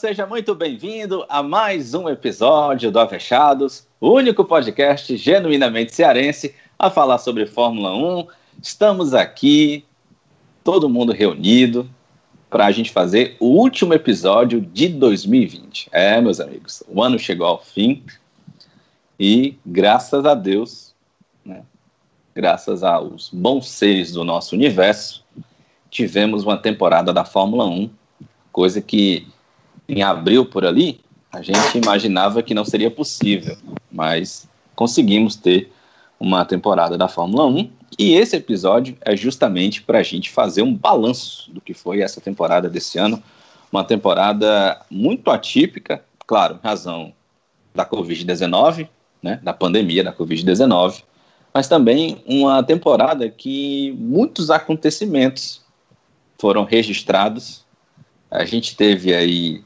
Seja muito bem-vindo a mais um episódio do Avechados, o único podcast genuinamente cearense a falar sobre Fórmula 1. Estamos aqui, todo mundo reunido, para a gente fazer o último episódio de 2020. É, meus amigos, o ano chegou ao fim e, graças a Deus, né, graças aos bons seres do nosso universo, tivemos uma temporada da Fórmula 1, coisa que em abril por ali, a gente imaginava que não seria possível, mas conseguimos ter uma temporada da Fórmula 1 e esse episódio é justamente para a gente fazer um balanço do que foi essa temporada desse ano, uma temporada muito atípica, claro, em razão da Covid-19, né, da pandemia da Covid-19, mas também uma temporada que muitos acontecimentos foram registrados. A gente teve aí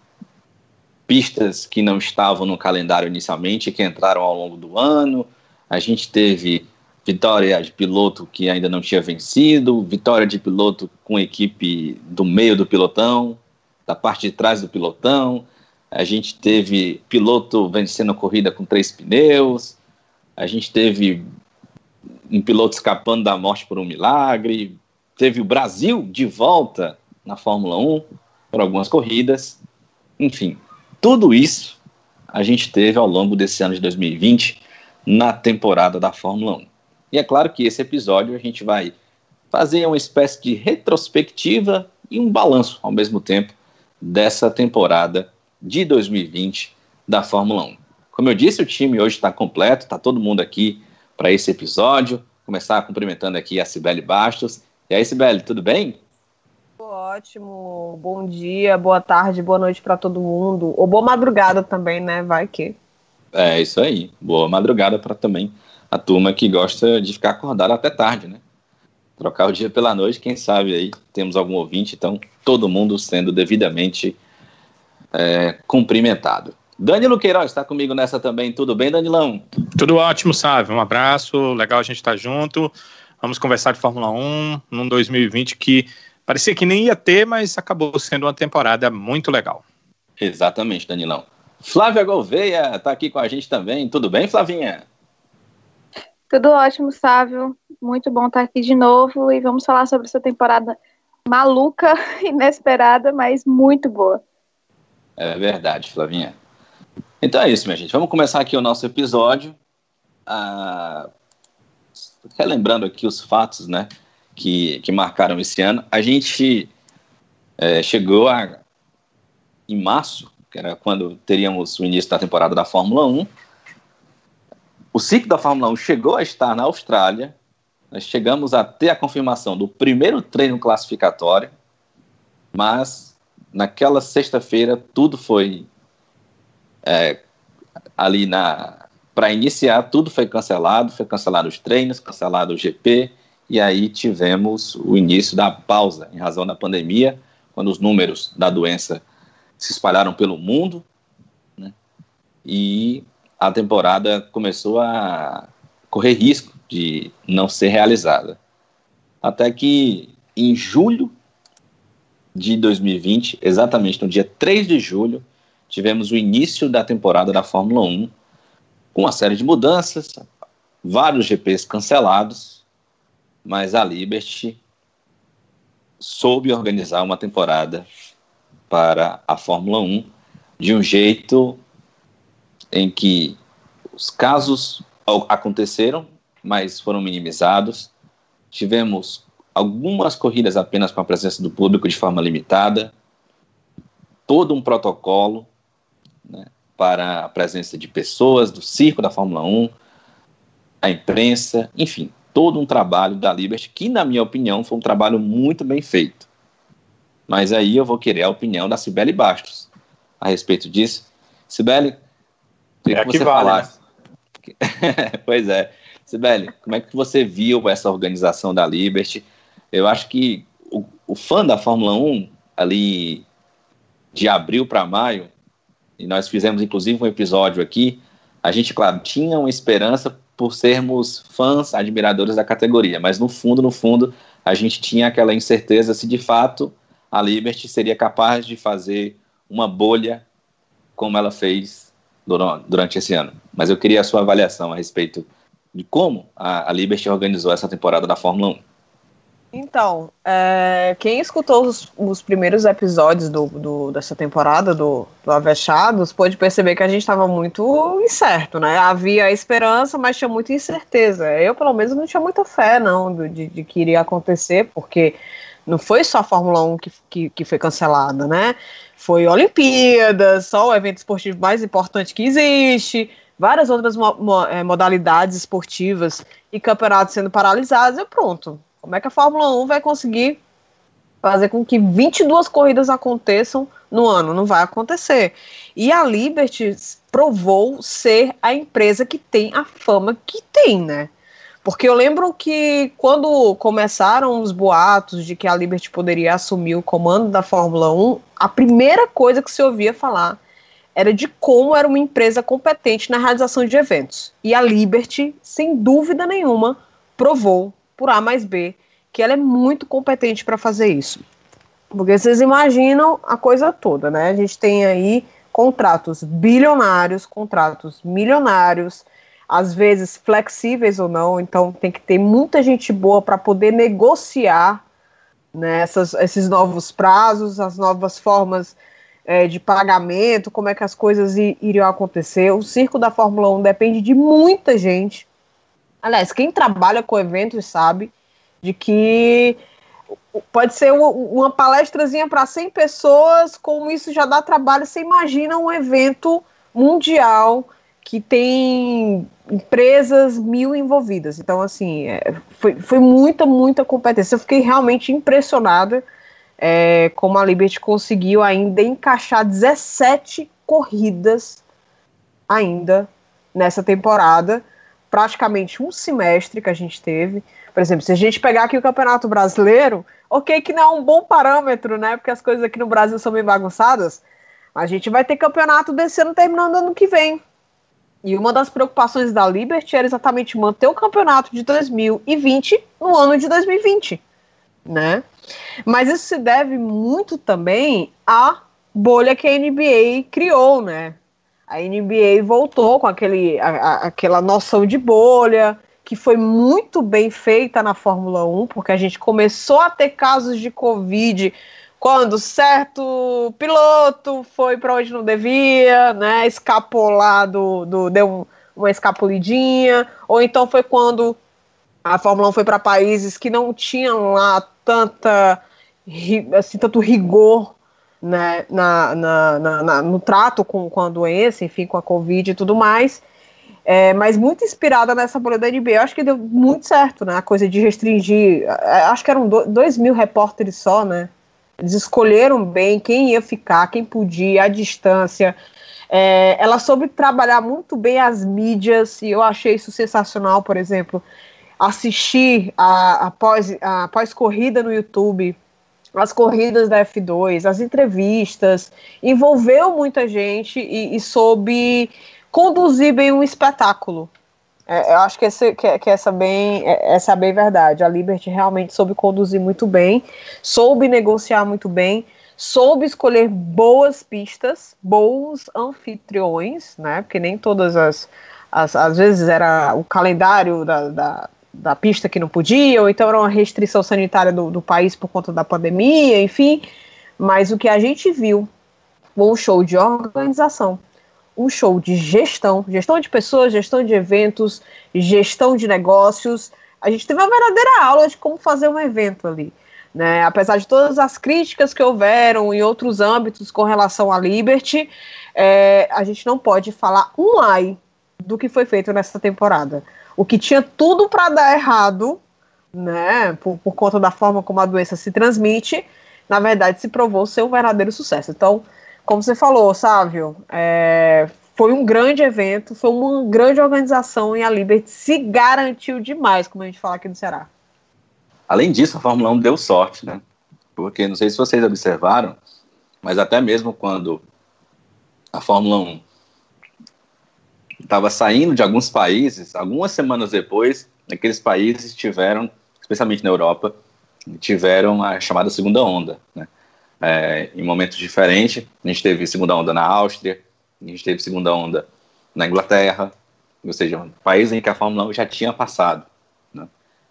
pistas que não estavam no calendário inicialmente, que entraram ao longo do ano. A gente teve vitória de piloto que ainda não tinha vencido, vitória de piloto com equipe do meio do pilotão, da parte de trás do pilotão. A gente teve piloto vencendo a corrida com três pneus. A gente teve um piloto escapando da morte por um milagre. Teve o Brasil de volta na Fórmula 1 por algumas corridas. Enfim, tudo isso a gente teve ao longo desse ano de 2020 na temporada da Fórmula 1. E é claro que esse episódio a gente vai fazer uma espécie de retrospectiva e um balanço ao mesmo tempo dessa temporada de 2020 da Fórmula 1. Como eu disse, o time hoje está completo, está todo mundo aqui para esse episódio. Começar cumprimentando aqui a Cibele Bastos. E aí, Cibele, tudo bem? Ótimo. Bom dia, boa tarde, boa noite para todo mundo. Ou boa madrugada também, né? Vai que. É, isso aí. Boa madrugada para também a turma que gosta de ficar acordada até tarde, né? Trocar o dia pela noite, quem sabe aí temos algum ouvinte, então todo mundo sendo devidamente é, cumprimentado. Danilo Queiroz está comigo nessa também. Tudo bem, Danilão? Tudo ótimo, sabe? Um abraço, legal a gente estar tá junto. Vamos conversar de Fórmula 1 num 2020 que Parecia que nem ia ter, mas acabou sendo uma temporada muito legal. Exatamente, Danilão. Flávia Gouveia está aqui com a gente também. Tudo bem, Flavinha? Tudo ótimo, Sávio. Muito bom estar aqui de novo e vamos falar sobre essa temporada maluca, inesperada, mas muito boa. É verdade, Flavinha. Então é isso, minha gente. Vamos começar aqui o nosso episódio. Ah, relembrando aqui os fatos, né? Que, que marcaram esse ano. A gente é, chegou a, em março, que era quando teríamos o início da temporada da Fórmula 1. O ciclo da Fórmula 1 chegou a estar na Austrália. Nós chegamos a ter a confirmação do primeiro treino classificatório, mas naquela sexta-feira tudo foi é, ali na para iniciar tudo foi cancelado, foi cancelado os treinos, cancelado o GP, e aí tivemos o início da pausa em razão da pandemia, quando os números da doença se espalharam pelo mundo, né? e a temporada começou a correr risco de não ser realizada. Até que em julho de 2020, exatamente no dia 3 de julho, tivemos o início da temporada da Fórmula 1, com uma série de mudanças, vários GPs cancelados, mas a Liberty soube organizar uma temporada para a Fórmula 1 de um jeito em que os casos aconteceram, mas foram minimizados. Tivemos algumas corridas apenas com a presença do público de forma limitada, todo um protocolo né, para a presença de pessoas do circo da Fórmula 1, a imprensa, enfim, todo um trabalho da Liberty, que, na minha opinião, foi um trabalho muito bem feito. Mas aí eu vou querer a opinião da Cibele Bastos a respeito disso. Cibele, queria é que, você vale, falasse. Né? pois é. Sibeli, como é que você viu essa organização da Liberty? Eu acho que o, o fã da Fórmula 1, ali de abril para maio, e nós fizemos inclusive um episódio aqui, a gente, claro, tinha uma esperança por sermos fãs, admiradores da categoria, mas no fundo, no fundo, a gente tinha aquela incerteza se de fato a Liberty seria capaz de fazer uma bolha como ela fez durante esse ano. Mas eu queria a sua avaliação a respeito de como a, Liberty organizou essa temporada da Fórmula 1. Então, é, quem escutou os, os primeiros episódios do, do, dessa temporada do, do Avechados pôde perceber que a gente estava muito incerto, né? Havia esperança, mas tinha muita incerteza. Eu, pelo menos, não tinha muita fé, não, de, de que iria acontecer, porque não foi só a Fórmula 1 que, que, que foi cancelada, né? Foi Olimpíadas, só o evento esportivo mais importante que existe, várias outras mo mo é, modalidades esportivas e campeonatos sendo paralisados, e pronto como é que a Fórmula 1 vai conseguir fazer com que 22 corridas aconteçam no ano? Não vai acontecer. E a Liberty provou ser a empresa que tem a fama que tem, né? Porque eu lembro que quando começaram os boatos de que a Liberty poderia assumir o comando da Fórmula 1, a primeira coisa que se ouvia falar era de como era uma empresa competente na realização de eventos. E a Liberty, sem dúvida nenhuma, provou por A mais B, que ela é muito competente para fazer isso. Porque vocês imaginam a coisa toda, né? A gente tem aí contratos bilionários, contratos milionários, às vezes flexíveis ou não, então tem que ter muita gente boa para poder negociar né, essas, esses novos prazos, as novas formas é, de pagamento, como é que as coisas iriam acontecer. O circo da Fórmula 1 depende de muita gente, Aliás, quem trabalha com eventos sabe de que pode ser uma palestrazinha para 100 pessoas, como isso já dá trabalho. Você imagina um evento mundial que tem empresas mil envolvidas. Então, assim, é, foi, foi muita, muita competência. Eu fiquei realmente impressionada é, como a Liberty conseguiu ainda encaixar 17 corridas ainda nessa temporada praticamente um semestre que a gente teve. Por exemplo, se a gente pegar aqui o Campeonato Brasileiro, ok que não é um bom parâmetro, né? Porque as coisas aqui no Brasil são bem bagunçadas. A gente vai ter campeonato desse ano terminando ano que vem. E uma das preocupações da Liberty era exatamente manter o campeonato de 2020 no ano de 2020, né? Mas isso se deve muito também à bolha que a NBA criou, né? A NBA voltou com aquele, a, a, aquela noção de bolha, que foi muito bem feita na Fórmula 1, porque a gente começou a ter casos de Covid quando certo piloto foi para onde não devia, né, escapou lá do, do deu uma escapulidinha, ou então foi quando a Fórmula 1 foi para países que não tinham lá tanta assim, tanto rigor né, na, na, na, no trato com, com a doença, enfim, com a Covid e tudo mais. É, mas muito inspirada nessa bolha da NBA. Eu acho que deu muito certo, né? A coisa de restringir. É, acho que eram dois mil repórteres só, né? Eles escolheram bem quem ia ficar, quem podia, a distância. É, ela soube trabalhar muito bem as mídias, e eu achei isso sensacional, por exemplo, assistir a, a pós-corrida pós no YouTube as corridas da F2, as entrevistas, envolveu muita gente e, e soube conduzir bem um espetáculo. É, eu acho que, esse, que, que, essa, bem, é, essa é bem verdade. A Liberty realmente soube conduzir muito bem, soube negociar muito bem, soube escolher boas pistas, bons anfitriões, né? Porque nem todas as. às vezes era o calendário da, da da pista que não podia, ou então era uma restrição sanitária do, do país por conta da pandemia, enfim. Mas o que a gente viu foi um show de organização, um show de gestão, gestão de pessoas, gestão de eventos, gestão de negócios. A gente teve uma verdadeira aula de como fazer um evento ali. Né? Apesar de todas as críticas que houveram em outros âmbitos com relação à Liberty, é, a gente não pode falar um ai do que foi feito nessa temporada o que tinha tudo para dar errado, né, por, por conta da forma como a doença se transmite, na verdade se provou ser um verdadeiro sucesso. Então, como você falou, Sávio, é, foi um grande evento, foi uma grande organização e a Liberty se garantiu demais, como a gente fala aqui no Ceará. Além disso, a Fórmula 1 deu sorte, né? Porque não sei se vocês observaram, mas até mesmo quando a Fórmula 1 estava saindo de alguns países, algumas semanas depois, aqueles países tiveram, especialmente na Europa, tiveram a chamada segunda onda. Né? é, em momentos diferentes. A gente teve segunda onda na Áustria, a gente teve segunda onda na Inglaterra, ou seja, um país em que a Fórmula 1 já tinha passado. Né?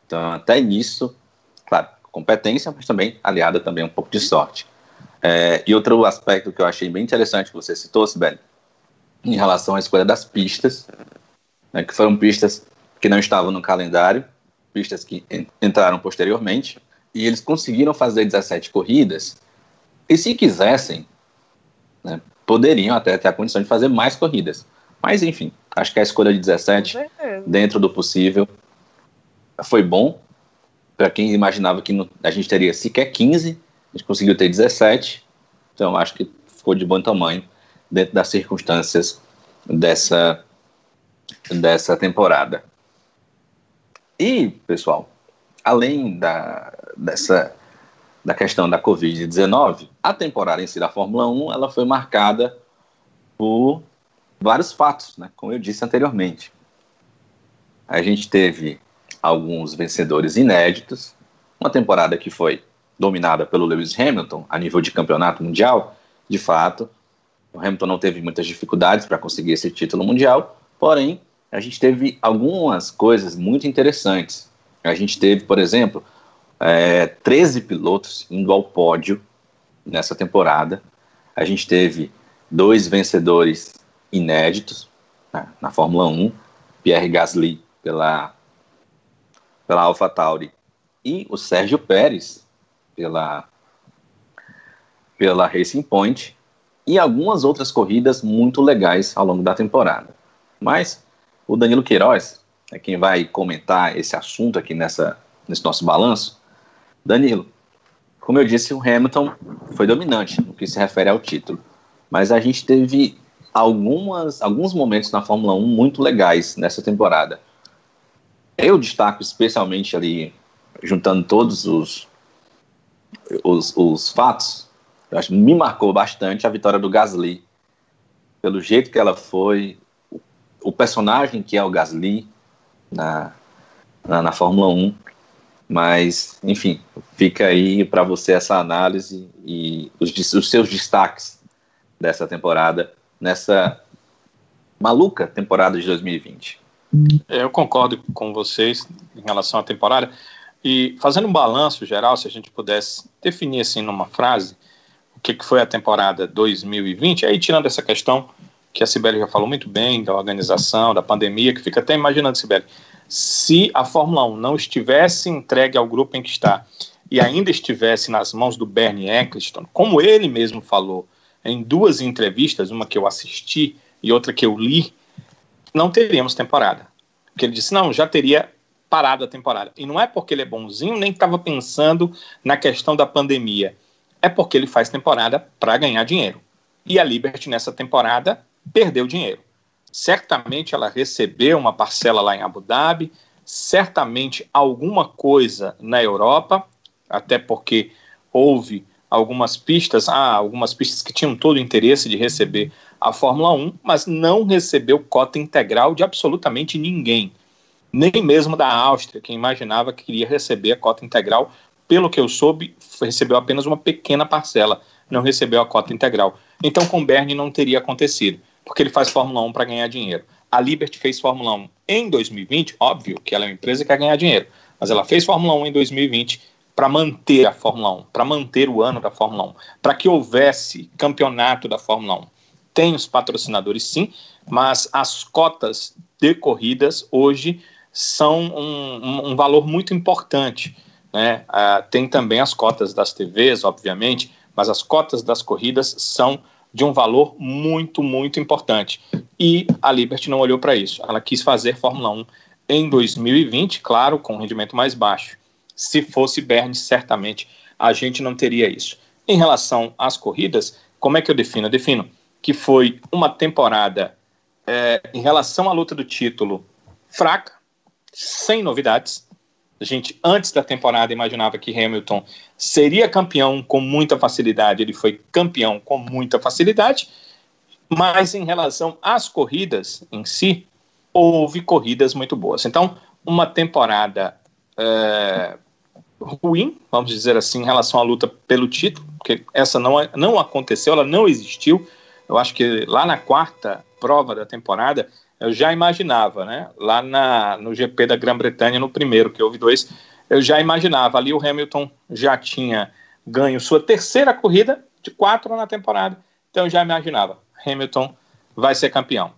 Então, até nisso, claro, competência, mas também aliada também um pouco de sorte. É, e outro aspecto que eu achei bem interessante que você citou, Sibeli, em relação à escolha das pistas, né, que foram pistas que não estavam no calendário, pistas que entraram posteriormente, e eles conseguiram fazer 17 corridas, e se quisessem, né, poderiam até ter a condição de fazer mais corridas. Mas, enfim, acho que a escolha de 17, dentro do possível, foi bom. Para quem imaginava que a gente teria sequer 15, a gente conseguiu ter 17. Então, acho que ficou de bom tamanho dentro das circunstâncias dessa, dessa temporada. E, pessoal, além da, dessa da questão da Covid-19, a temporada em si da Fórmula 1 ela foi marcada por vários fatos, né, como eu disse anteriormente. A gente teve alguns vencedores inéditos, uma temporada que foi dominada pelo Lewis Hamilton a nível de campeonato mundial, de fato. O Hamilton não teve muitas dificuldades para conseguir esse título mundial, porém, a gente teve algumas coisas muito interessantes. A gente teve, por exemplo, é, 13 pilotos indo ao pódio nessa temporada. A gente teve dois vencedores inéditos né, na Fórmula 1, Pierre Gasly pela, pela AlphaTauri e o Sérgio Pérez pela, pela Racing Point e algumas outras corridas muito legais ao longo da temporada. Mas o Danilo Queiroz é quem vai comentar esse assunto aqui nessa, nesse nosso balanço. Danilo, como eu disse, o Hamilton foi dominante no que se refere ao título, mas a gente teve algumas, alguns momentos na Fórmula 1 muito legais nessa temporada. Eu destaco especialmente ali, juntando todos os, os, os fatos, eu acho me marcou bastante a vitória do Gasly, pelo jeito que ela foi, o, personagem que é o Gasly na, na, na Fórmula 1. Mas, enfim, fica aí para você essa análise e os, os seus destaques dessa temporada, nessa maluca temporada de 2020. É, eu concordo com vocês em relação à temporada. E fazendo um balanço geral, se a gente pudesse definir assim numa frase que, que foi a temporada 2020, aí tirando essa questão que a Sibeli já falou muito bem, da organização, da pandemia, que fica até imaginando, Sibeli, se a Fórmula 1 não estivesse entregue ao grupo em que está e ainda estivesse nas mãos do Bernie Eccleston, como ele mesmo falou em duas entrevistas, uma que eu assisti e outra que eu li, não teríamos temporada. Porque ele disse, não, já teria parado a temporada. E não é porque ele é bonzinho, nem estava pensando na questão da pandemia. É porque ele faz temporada para ganhar dinheiro. E a Liberty, nessa temporada, perdeu dinheiro. Certamente ela recebeu uma parcela lá em Abu Dhabi, certamente alguma coisa na Europa, até porque houve algumas pistas, ah, algumas pistas que tinham todo o interesse de receber a Fórmula 1, mas não recebeu cota integral de absolutamente ninguém. Nem mesmo da Áustria, que imaginava que queria receber a cota integral. Pelo que eu soube, recebeu apenas uma pequena parcela, não recebeu a cota integral. Então, com Bernie não teria acontecido porque ele faz Fórmula 1 para ganhar dinheiro. A Liberty fez Fórmula 1 em 2020, óbvio que ela é uma empresa que quer ganhar dinheiro, mas ela fez Fórmula 1 em 2020 para manter a Fórmula 1, para manter o ano da Fórmula 1, para que houvesse campeonato da Fórmula 1. Tem os patrocinadores sim, mas as cotas de corridas hoje são um, um, um valor muito importante. Né? Uh, tem também as cotas das TVs, obviamente, mas as cotas das corridas são de um valor muito, muito importante. E a Liberty não olhou para isso. Ela quis fazer Fórmula 1 em 2020, claro, com rendimento mais baixo. Se fosse Berne, certamente a gente não teria isso. Em relação às corridas, como é que eu defino? Eu defino que foi uma temporada é, em relação à luta do título fraca, sem novidades. A gente, antes da temporada, imaginava que Hamilton seria campeão com muita facilidade. Ele foi campeão com muita facilidade. Mas em relação às corridas em si, houve corridas muito boas. Então, uma temporada, é, ruim, vamos dizer assim, em relação à luta pelo título, porque essa não, não aconteceu, ela não existiu. Eu acho que lá na quarta prova da temporada, eu já imaginava, né? Lá na, no GP da Grã-Bretanha, no primeiro, que houve dois, eu já imaginava. Ali o Hamilton já tinha ganho sua terceira corrida de quatro na temporada, então eu já imaginava. Hamilton vai ser campeão.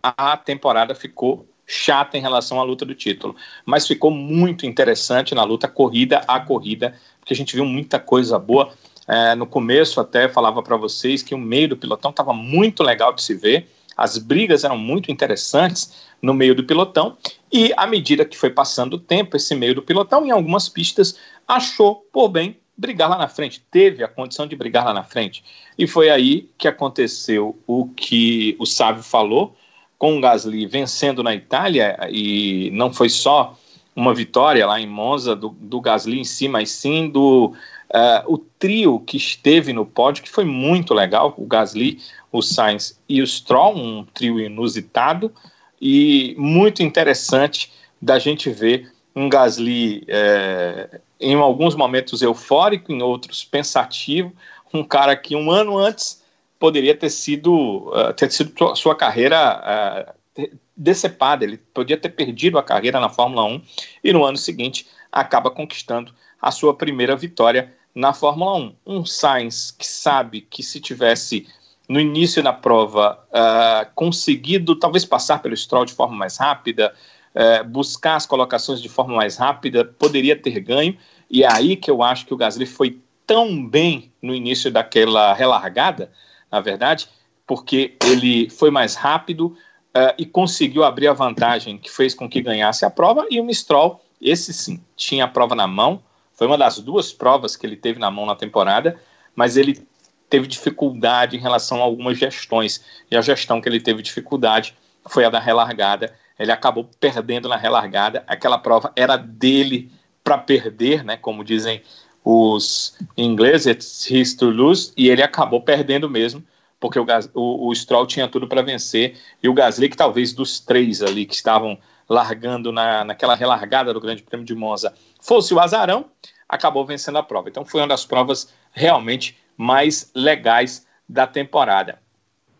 A temporada ficou chata em relação à luta do título, mas ficou muito interessante na luta corrida a corrida, porque a gente viu muita coisa boa. É, no começo até falava para vocês que o meio do pilotão estava muito legal de se ver, as brigas eram muito interessantes no meio do pilotão, e à medida que foi passando o tempo, esse meio do pilotão, em algumas pistas, achou por bem brigar lá na frente, teve a condição de brigar lá na frente. E foi aí que aconteceu o que o Sávio falou, com o Gasly vencendo na Itália, e não foi só uma vitória lá em Monza do, do Gasly em si, mas sim do uh, o trio que esteve no pódio, que foi muito legal, o Gasly, o Sainz e o Stroll, um trio inusitado e muito interessante da gente ver um Gasly é, em alguns momentos eufórico, em outros pensativo, um cara que um ano antes poderia ter sido uh, ter sido sua carreira uh, decepada, ele podia ter perdido a carreira na Fórmula 1 e no ano seguinte acaba conquistando a sua primeira vitória na Fórmula 1. Um Sainz que sabe que se tivesse no início da prova uh, conseguido talvez passar pelo Stroll de forma mais rápida, uh, buscar as colocações de forma mais rápida, poderia ter ganho. E é aí que eu acho que o Gasly foi tão bem no início daquela relargada, na verdade, porque ele foi mais rápido uh, e conseguiu abrir a vantagem que fez com que ganhasse a prova. E o Stroll, esse sim, tinha a prova na mão. Foi uma das duas provas que ele teve na mão na temporada, mas ele teve dificuldade em relação a algumas gestões. E a gestão que ele teve dificuldade foi a da relargada. Ele acabou perdendo na relargada. Aquela prova era dele para perder, né? Como dizem os ingleses, it's his to lose, e ele acabou perdendo mesmo, porque o, o, o Stroll tinha tudo para vencer, e o Gasly, que talvez dos três ali que estavam largando na, naquela relargada do Grande Prêmio de Monza, fosse o azarão, acabou vencendo a prova. Então foi uma das provas realmente mais legais da temporada.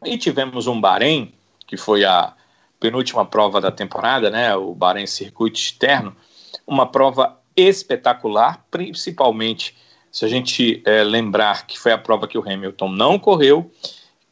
E tivemos um Bahrein, que foi a penúltima prova da temporada, né, o Bahrein Circuito Externo, uma prova espetacular, principalmente se a gente é, lembrar que foi a prova que o Hamilton não correu,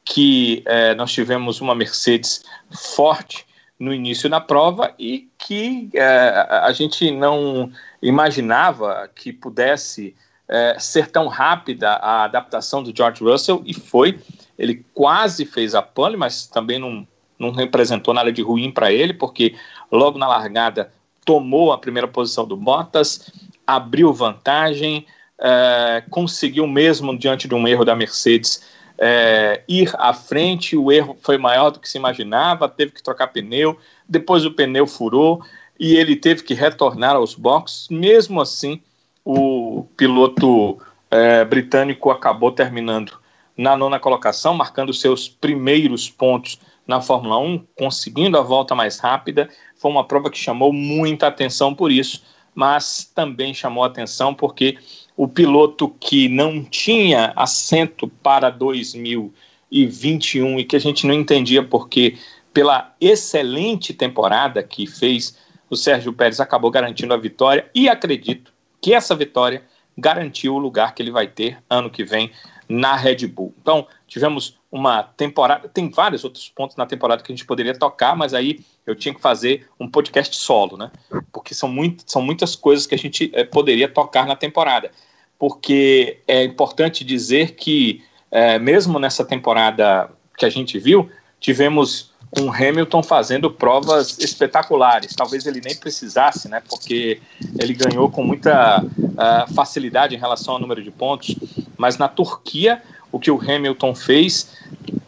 que é, nós tivemos uma Mercedes forte no início da prova e que é, a gente não imaginava que pudesse é, ser tão rápida a adaptação do George Russell e foi. Ele quase fez a pole, mas também não, não representou nada de ruim para ele, porque logo na largada tomou a primeira posição do Bottas, abriu vantagem, é, conseguiu mesmo diante de um erro da Mercedes é, ir à frente. O erro foi maior do que se imaginava, teve que trocar pneu, depois o pneu furou e ele teve que retornar aos boxes. Mesmo assim, o piloto é, britânico acabou terminando na nona colocação, marcando seus primeiros pontos na Fórmula 1, conseguindo a volta mais rápida. Foi uma prova que chamou muita atenção por isso, mas também chamou atenção porque o piloto que não tinha assento para 2021 e que a gente não entendia porque, pela excelente temporada que fez, o Sérgio Pérez acabou garantindo a vitória e acredito que essa vitória garantiu o lugar que ele vai ter ano que vem na Red Bull. Então, tivemos uma temporada, tem vários outros pontos na temporada que a gente poderia tocar, mas aí eu tinha que fazer um podcast solo, né? Porque são, muito, são muitas coisas que a gente é, poderia tocar na temporada. Porque é importante dizer que, é, mesmo nessa temporada que a gente viu, tivemos um Hamilton fazendo provas espetaculares. Talvez ele nem precisasse, né? Porque ele ganhou com muita uh, facilidade em relação ao número de pontos. Mas na Turquia, o que o Hamilton fez,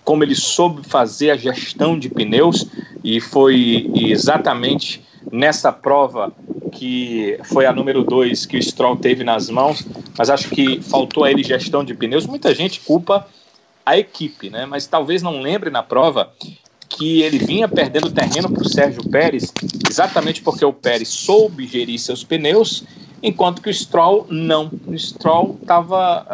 como ele soube fazer a gestão de pneus, e foi exatamente nessa prova que foi a número 2 que o Stroll teve nas mãos, mas acho que faltou a ele gestão de pneus. Muita gente culpa a equipe, né? Mas talvez não lembre na prova que ele vinha perdendo terreno para o Sérgio Pérez, exatamente porque o Pérez soube gerir seus pneus enquanto que o Stroll não. O Stroll estava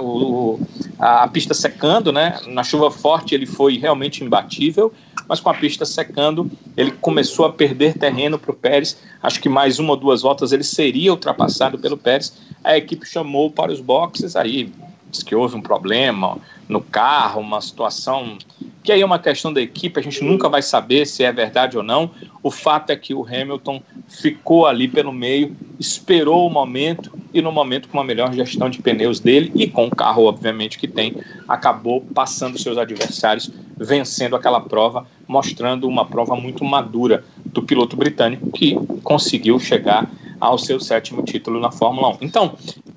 uh, a, a, pista secando, né? Na chuva forte ele foi realmente imbatível, mas com a pista secando ele começou a perder terreno para o Pérez. Acho que mais uma ou duas voltas ele seria ultrapassado pelo Pérez. A equipe chamou para os boxes, aí diz que houve um problema no carro, uma situação que aí é uma questão da equipe, a gente nunca vai saber se é verdade ou não. O fato é que o Hamilton ficou ali pelo meio, esperou o momento e no momento com uma melhor gestão de pneus dele e com o carro obviamente que tem, acabou passando seus adversários, vencendo aquela prova, mostrando uma prova muito madura do piloto britânico que conseguiu chegar ao seu sétimo título na Fórmula 1. Então,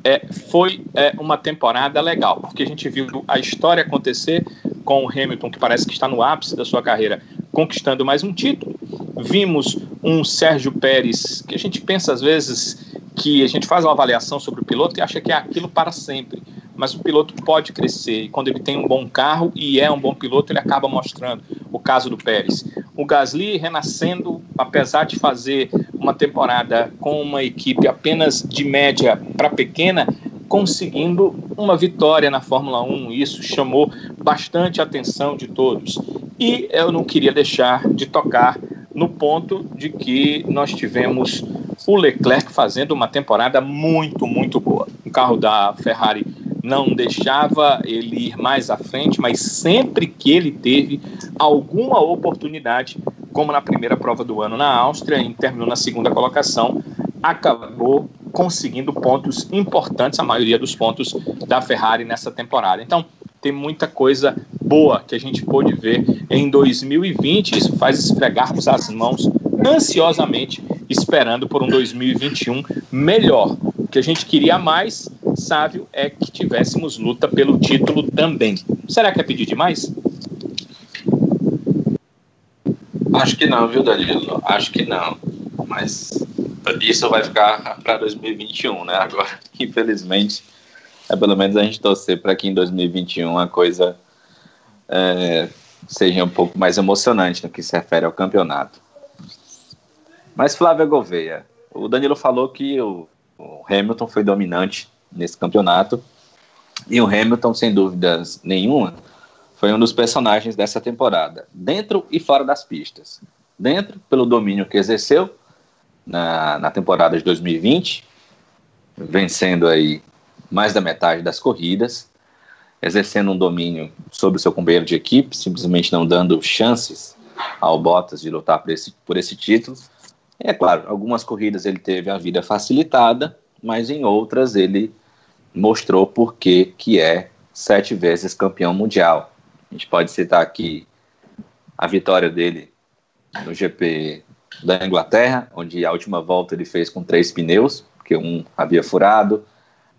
é, foi é, uma temporada legal, porque a gente viu a história acontecer com o Hamilton, que parece que está no ápice da sua carreira, conquistando mais um título. Vimos um Sérgio Pérez, que a gente pensa às vezes que a gente faz uma avaliação sobre o piloto e acha que é aquilo para sempre. Mas o piloto pode crescer e quando ele tem um bom carro e é um bom piloto, ele acaba mostrando. O caso do Pérez. O Gasly renascendo, apesar de fazer uma temporada com uma equipe apenas de média para pequena, conseguindo uma vitória na Fórmula 1. Isso chamou bastante a atenção de todos. E eu não queria deixar de tocar no ponto de que nós tivemos o Leclerc fazendo uma temporada muito, muito boa. O carro da Ferrari não deixava ele ir mais à frente, mas sempre que ele teve alguma oportunidade, como na primeira prova do ano na Áustria, e terminou na segunda colocação, acabou conseguindo pontos importantes, a maioria dos pontos da Ferrari nessa temporada. Então, tem muita coisa boa que a gente pôde ver em 2020. Isso faz esfregarmos as mãos ansiosamente, esperando por um 2021 melhor. O que a gente queria mais, sábio, é que tivéssemos luta pelo título também. Será que é pedir demais? Acho que não, viu, Danilo? Acho que não. Mas isso vai ficar para 2021, né? Agora, infelizmente, é pelo menos a gente torcer para que em 2021 a coisa é, seja um pouco mais emocionante no que se refere ao campeonato. Mas Flávia Gouveia, o Danilo falou que o, o Hamilton foi dominante nesse campeonato e o Hamilton, sem dúvidas nenhuma, foi um dos personagens dessa temporada, dentro e fora das pistas. Dentro, pelo domínio que exerceu, na, na temporada de 2020, vencendo aí mais da metade das corridas, exercendo um domínio sobre o seu companheiro de equipe, simplesmente não dando chances ao Bottas de lutar por esse, por esse título. É claro, algumas corridas ele teve a vida facilitada, mas em outras ele mostrou por que é sete vezes campeão mundial. A gente pode citar aqui a vitória dele no GP da Inglaterra, onde a última volta ele fez com três pneus, porque um havia furado.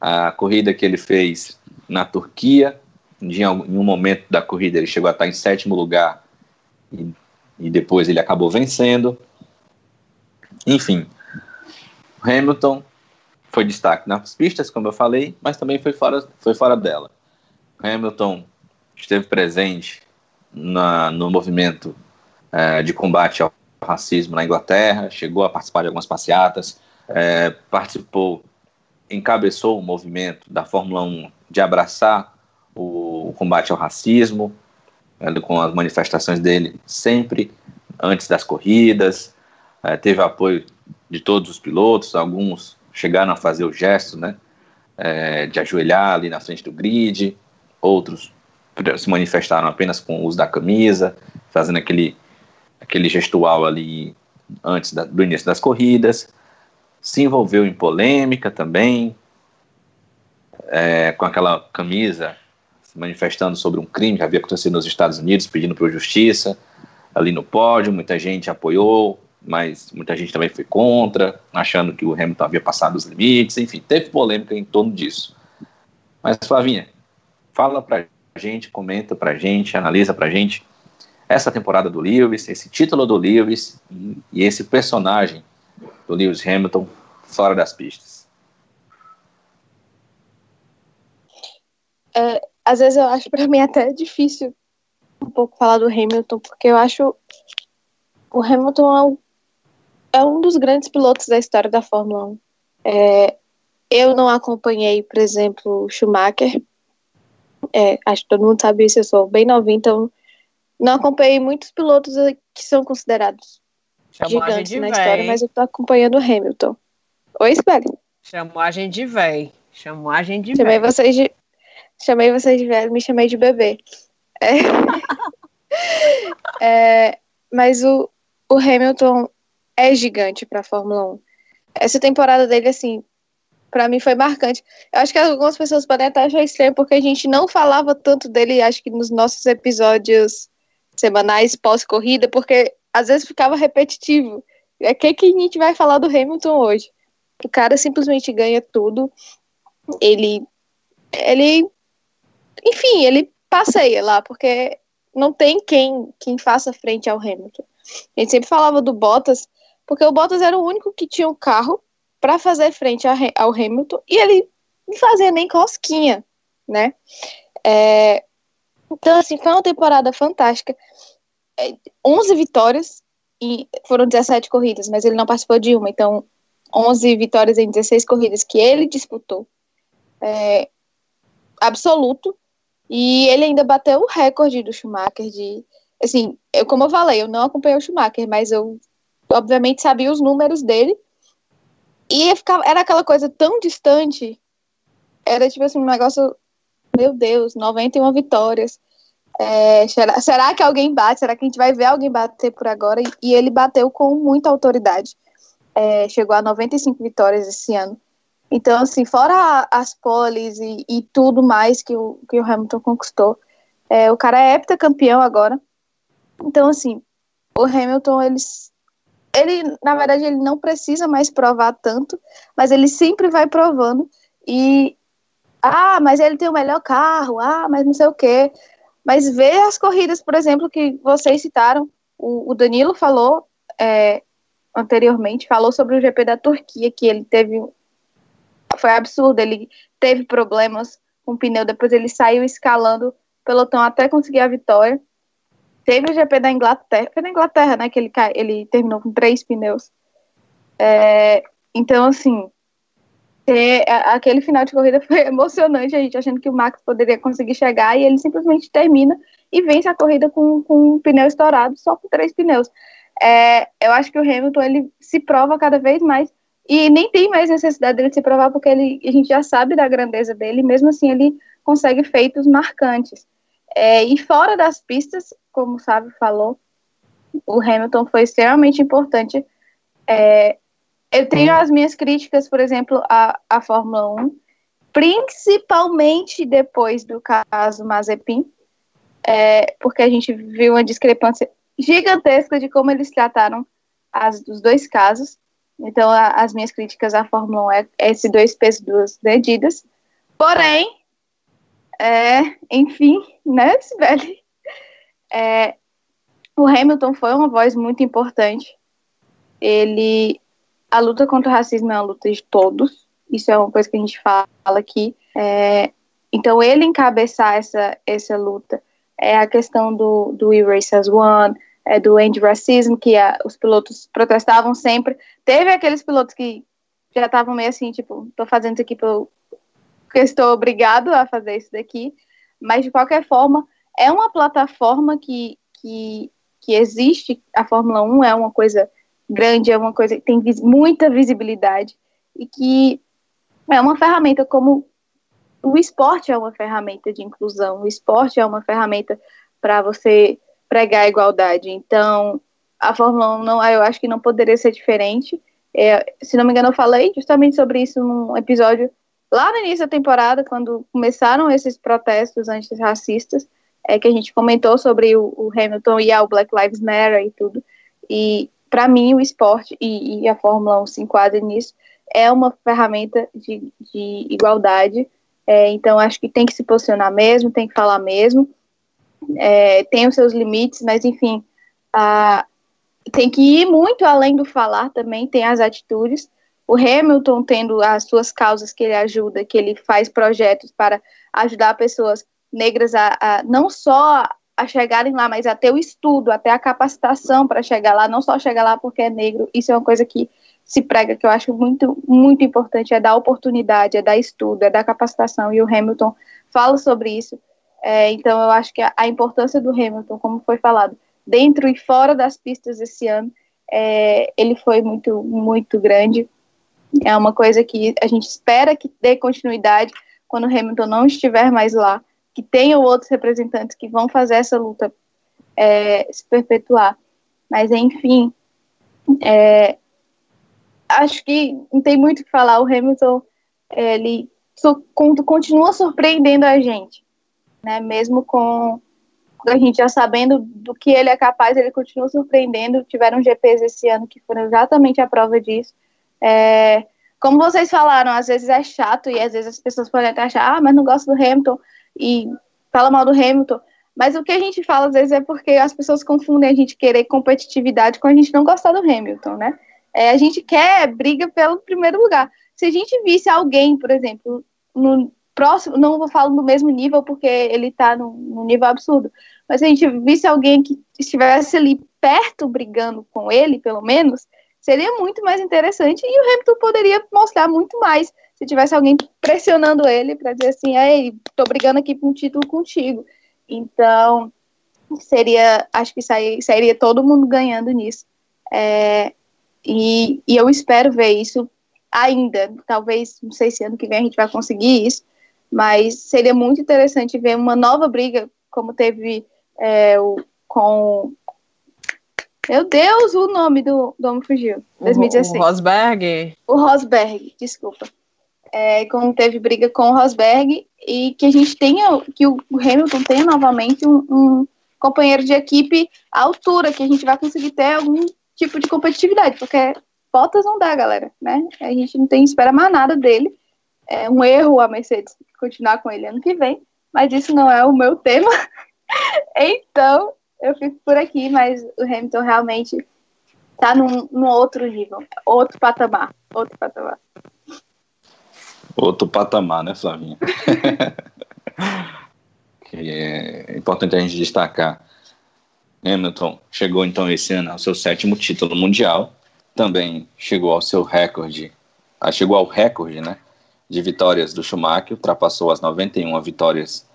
A corrida que ele fez na Turquia, em um momento da corrida ele chegou a estar em sétimo lugar e, e depois ele acabou vencendo. Enfim, Hamilton foi destaque nas pistas, como eu falei, mas também foi fora, foi fora dela. Hamilton esteve presente na, no movimento é, de combate ao racismo na Inglaterra, chegou a participar de algumas passeatas, é, participou, encabeçou o movimento da Fórmula 1 de abraçar o, o combate ao racismo, é, com as manifestações dele sempre antes das corridas, é, teve apoio de todos os pilotos, alguns chegaram a fazer o gesto, né, é, de ajoelhar ali na frente do grid, outros se manifestaram apenas com o uso da camisa, fazendo aquele aquele gestual ali antes da, do início das corridas, se envolveu em polêmica também, é, com aquela camisa se manifestando sobre um crime que havia acontecido nos Estados Unidos, pedindo por justiça, ali no pódio, muita gente apoiou, mas muita gente também foi contra, achando que o Hamilton havia passado os limites, enfim, teve polêmica em torno disso. Mas, Flavinha, fala pra gente, comenta pra gente, analisa pra gente essa temporada do Lewis, esse título do Lewis e esse personagem do Lewis Hamilton fora das pistas? É, às vezes eu acho para mim até difícil um pouco falar do Hamilton, porque eu acho o Hamilton é um, é um dos grandes pilotos da história da Fórmula 1. É, eu não acompanhei, por exemplo, o Schumacher. É, acho que todo mundo sabe isso, eu sou bem novinha, então não acompanhei muitos pilotos que são considerados Chamou gigantes na véi. história, mas eu tô acompanhando o Hamilton. Oi, Spelly. Chamou a gente de véi. Chamou a gente de chamei véi. Vocês de, chamei vocês de velho, me chamei de bebê. É, é, mas o, o Hamilton é gigante para a Fórmula 1. Essa temporada dele, assim, para mim foi marcante. Eu acho que algumas pessoas podem até achar estranho, porque a gente não falava tanto dele, acho que nos nossos episódios semanais pós-corrida, porque às vezes ficava repetitivo. É que que a gente vai falar do Hamilton hoje? O cara simplesmente ganha tudo. Ele ele enfim, ele passeia lá, porque não tem quem quem faça frente ao Hamilton. A gente sempre falava do Bottas, porque o Bottas era o único que tinha um carro para fazer frente ao Hamilton e ele não fazia nem cosquinha, né? É, então, assim, foi uma temporada fantástica. 11 é, vitórias e foram 17 corridas, mas ele não participou de uma, então 11 vitórias em 16 corridas que ele disputou. É, absoluto. E ele ainda bateu o recorde do Schumacher de. Assim, eu, como eu falei, eu não acompanhei o Schumacher, mas eu obviamente sabia os números dele. E ficava, era aquela coisa tão distante. Era tipo assim, um negócio. Meu Deus, 91 vitórias. É, será, será, que alguém bate? Será que a gente vai ver alguém bater por agora? E, e ele bateu com muita autoridade. É, chegou a 95 vitórias esse ano. Então, assim, fora as poles e, e tudo mais que o, que o Hamilton conquistou, é, o cara é heptacampeão agora. Então, assim, o Hamilton, eles, ele, na verdade, ele não precisa mais provar tanto, mas ele sempre vai provando. E, ah, mas ele tem o melhor carro, ah, mas não sei o quê. Mas ver as corridas, por exemplo, que vocês citaram, o, o Danilo falou é, anteriormente, falou sobre o GP da Turquia, que ele teve. Foi absurdo, ele teve problemas com o pneu, depois ele saiu escalando pelotão até conseguir a vitória. Teve o GP da Inglaterra, foi na Inglaterra, né, que ele, ele terminou com três pneus. É, então, assim, ter aquele final de corrida foi emocionante, a gente achando que o Max poderia conseguir chegar e ele simplesmente termina e vence a corrida com, com um pneu estourado, só com três pneus. É, eu acho que o Hamilton ele se prova cada vez mais e nem tem mais necessidade dele se provar porque ele, a gente já sabe da grandeza dele, mesmo assim ele consegue feitos marcantes. É, e fora das pistas, como o Sábio falou, o Hamilton foi extremamente importante é, eu tenho as minhas críticas, por exemplo, à, à Fórmula 1, principalmente depois do caso Mazepin, é, porque a gente viu uma discrepância gigantesca de como eles trataram as, os dois casos. Então, a, as minhas críticas à Fórmula 1 é, é esse dois pesos, duas medidas. Porém, é, enfim, né, Sibeli? É, o Hamilton foi uma voz muito importante. Ele a luta contra o racismo é uma luta de todos. Isso é uma coisa que a gente fala aqui. É, então, ele encabeçar essa, essa luta é a questão do, do Erase as One, é do End Racism, que a, os pilotos protestavam sempre. Teve aqueles pilotos que já estavam meio assim, tipo, tô fazendo isso aqui porque estou obrigado a fazer isso daqui. Mas, de qualquer forma, é uma plataforma que, que, que existe. A Fórmula 1 é uma coisa grande, é uma coisa que tem vis muita visibilidade e que é uma ferramenta como o esporte é uma ferramenta de inclusão, o esporte é uma ferramenta para você pregar a igualdade. Então, a Fórmula 1 não, eu acho que não poderia ser diferente. É, se não me engano, eu falei justamente sobre isso num episódio lá no início da temporada, quando começaram esses protestos antirracistas, é que a gente comentou sobre o, o Hamilton e o Black Lives Matter e tudo. E para mim, o esporte e, e, a Fórmula 1 se enquadra nisso, é uma ferramenta de, de igualdade. É, então, acho que tem que se posicionar mesmo, tem que falar mesmo. É, tem os seus limites, mas, enfim, a, tem que ir muito além do falar também, tem as atitudes. O Hamilton tendo as suas causas que ele ajuda, que ele faz projetos para ajudar pessoas negras a, a não só a chegarem lá, mas até o estudo, até a capacitação para chegar lá, não só chegar lá porque é negro, isso é uma coisa que se prega, que eu acho muito, muito importante, é dar oportunidade, é dar estudo, é dar capacitação, e o Hamilton fala sobre isso. É, então, eu acho que a, a, importância do Hamilton, como foi falado, dentro e fora das pistas esse ano, é, ele foi muito, muito grande. É uma coisa que a gente espera que dê continuidade quando o Hamilton não estiver mais lá, que tenham outros representantes que vão fazer essa luta é, se perpetuar. Mas, enfim, é, acho que não tem muito o que falar. O Hamilton, ele continua surpreendendo a gente, né? Mesmo com a gente já sabendo do que ele é capaz, ele continua surpreendendo. Tiveram GPs esse ano que foram exatamente a prova disso. É, como vocês falaram, às vezes é chato e às vezes as pessoas podem até achar, ah, mas não gosto do Hamilton e fala mal do Hamilton. Mas o que a gente fala às vezes é porque as pessoas confundem a gente querer competitividade com a gente não gostar do Hamilton, né? É, a gente quer briga pelo primeiro lugar. Se a gente visse alguém, por exemplo, no próximo, não vou falar no mesmo nível porque ele está num, nível absurdo, mas se a gente visse alguém que estivesse ali perto brigando com ele, pelo menos, seria muito mais interessante e o Hamilton poderia mostrar muito mais se tivesse alguém pressionando ele para dizer assim, ei, tô brigando aqui por um título contigo. Então, seria, acho que sairia, sairia todo mundo ganhando nisso. É, e, e, eu espero ver isso ainda. Talvez, não sei se ano que vem a gente vai conseguir isso, mas seria muito interessante ver uma nova briga, como teve é, o, com. Meu Deus, o nome do, do homem fugiu. 2016. O, o Rosberg? O Rosberg, desculpa é, quando teve briga com o Rosberg, e que a gente tenha, que o Hamilton tenha novamente um, um companheiro de equipe à altura, que a gente vai conseguir ter algum tipo de competitividade, porque Bottas não dá, galera, né? A gente não tem espera mais nada dele. É um erro a Mercedes continuar com ele ano que vem, mas isso não é o meu tema. então, eu fico por aqui, mas o Hamilton realmente tá num, num outro nível, outro patamar, outro patamar. Outro patamar, né, Flavinha? é importante a gente destacar. Hamilton chegou então esse ano ao seu sétimo título mundial, também chegou ao seu recorde, ah, chegou ao recorde, né, de vitórias do Schumacher, ultrapassou as 91 vitórias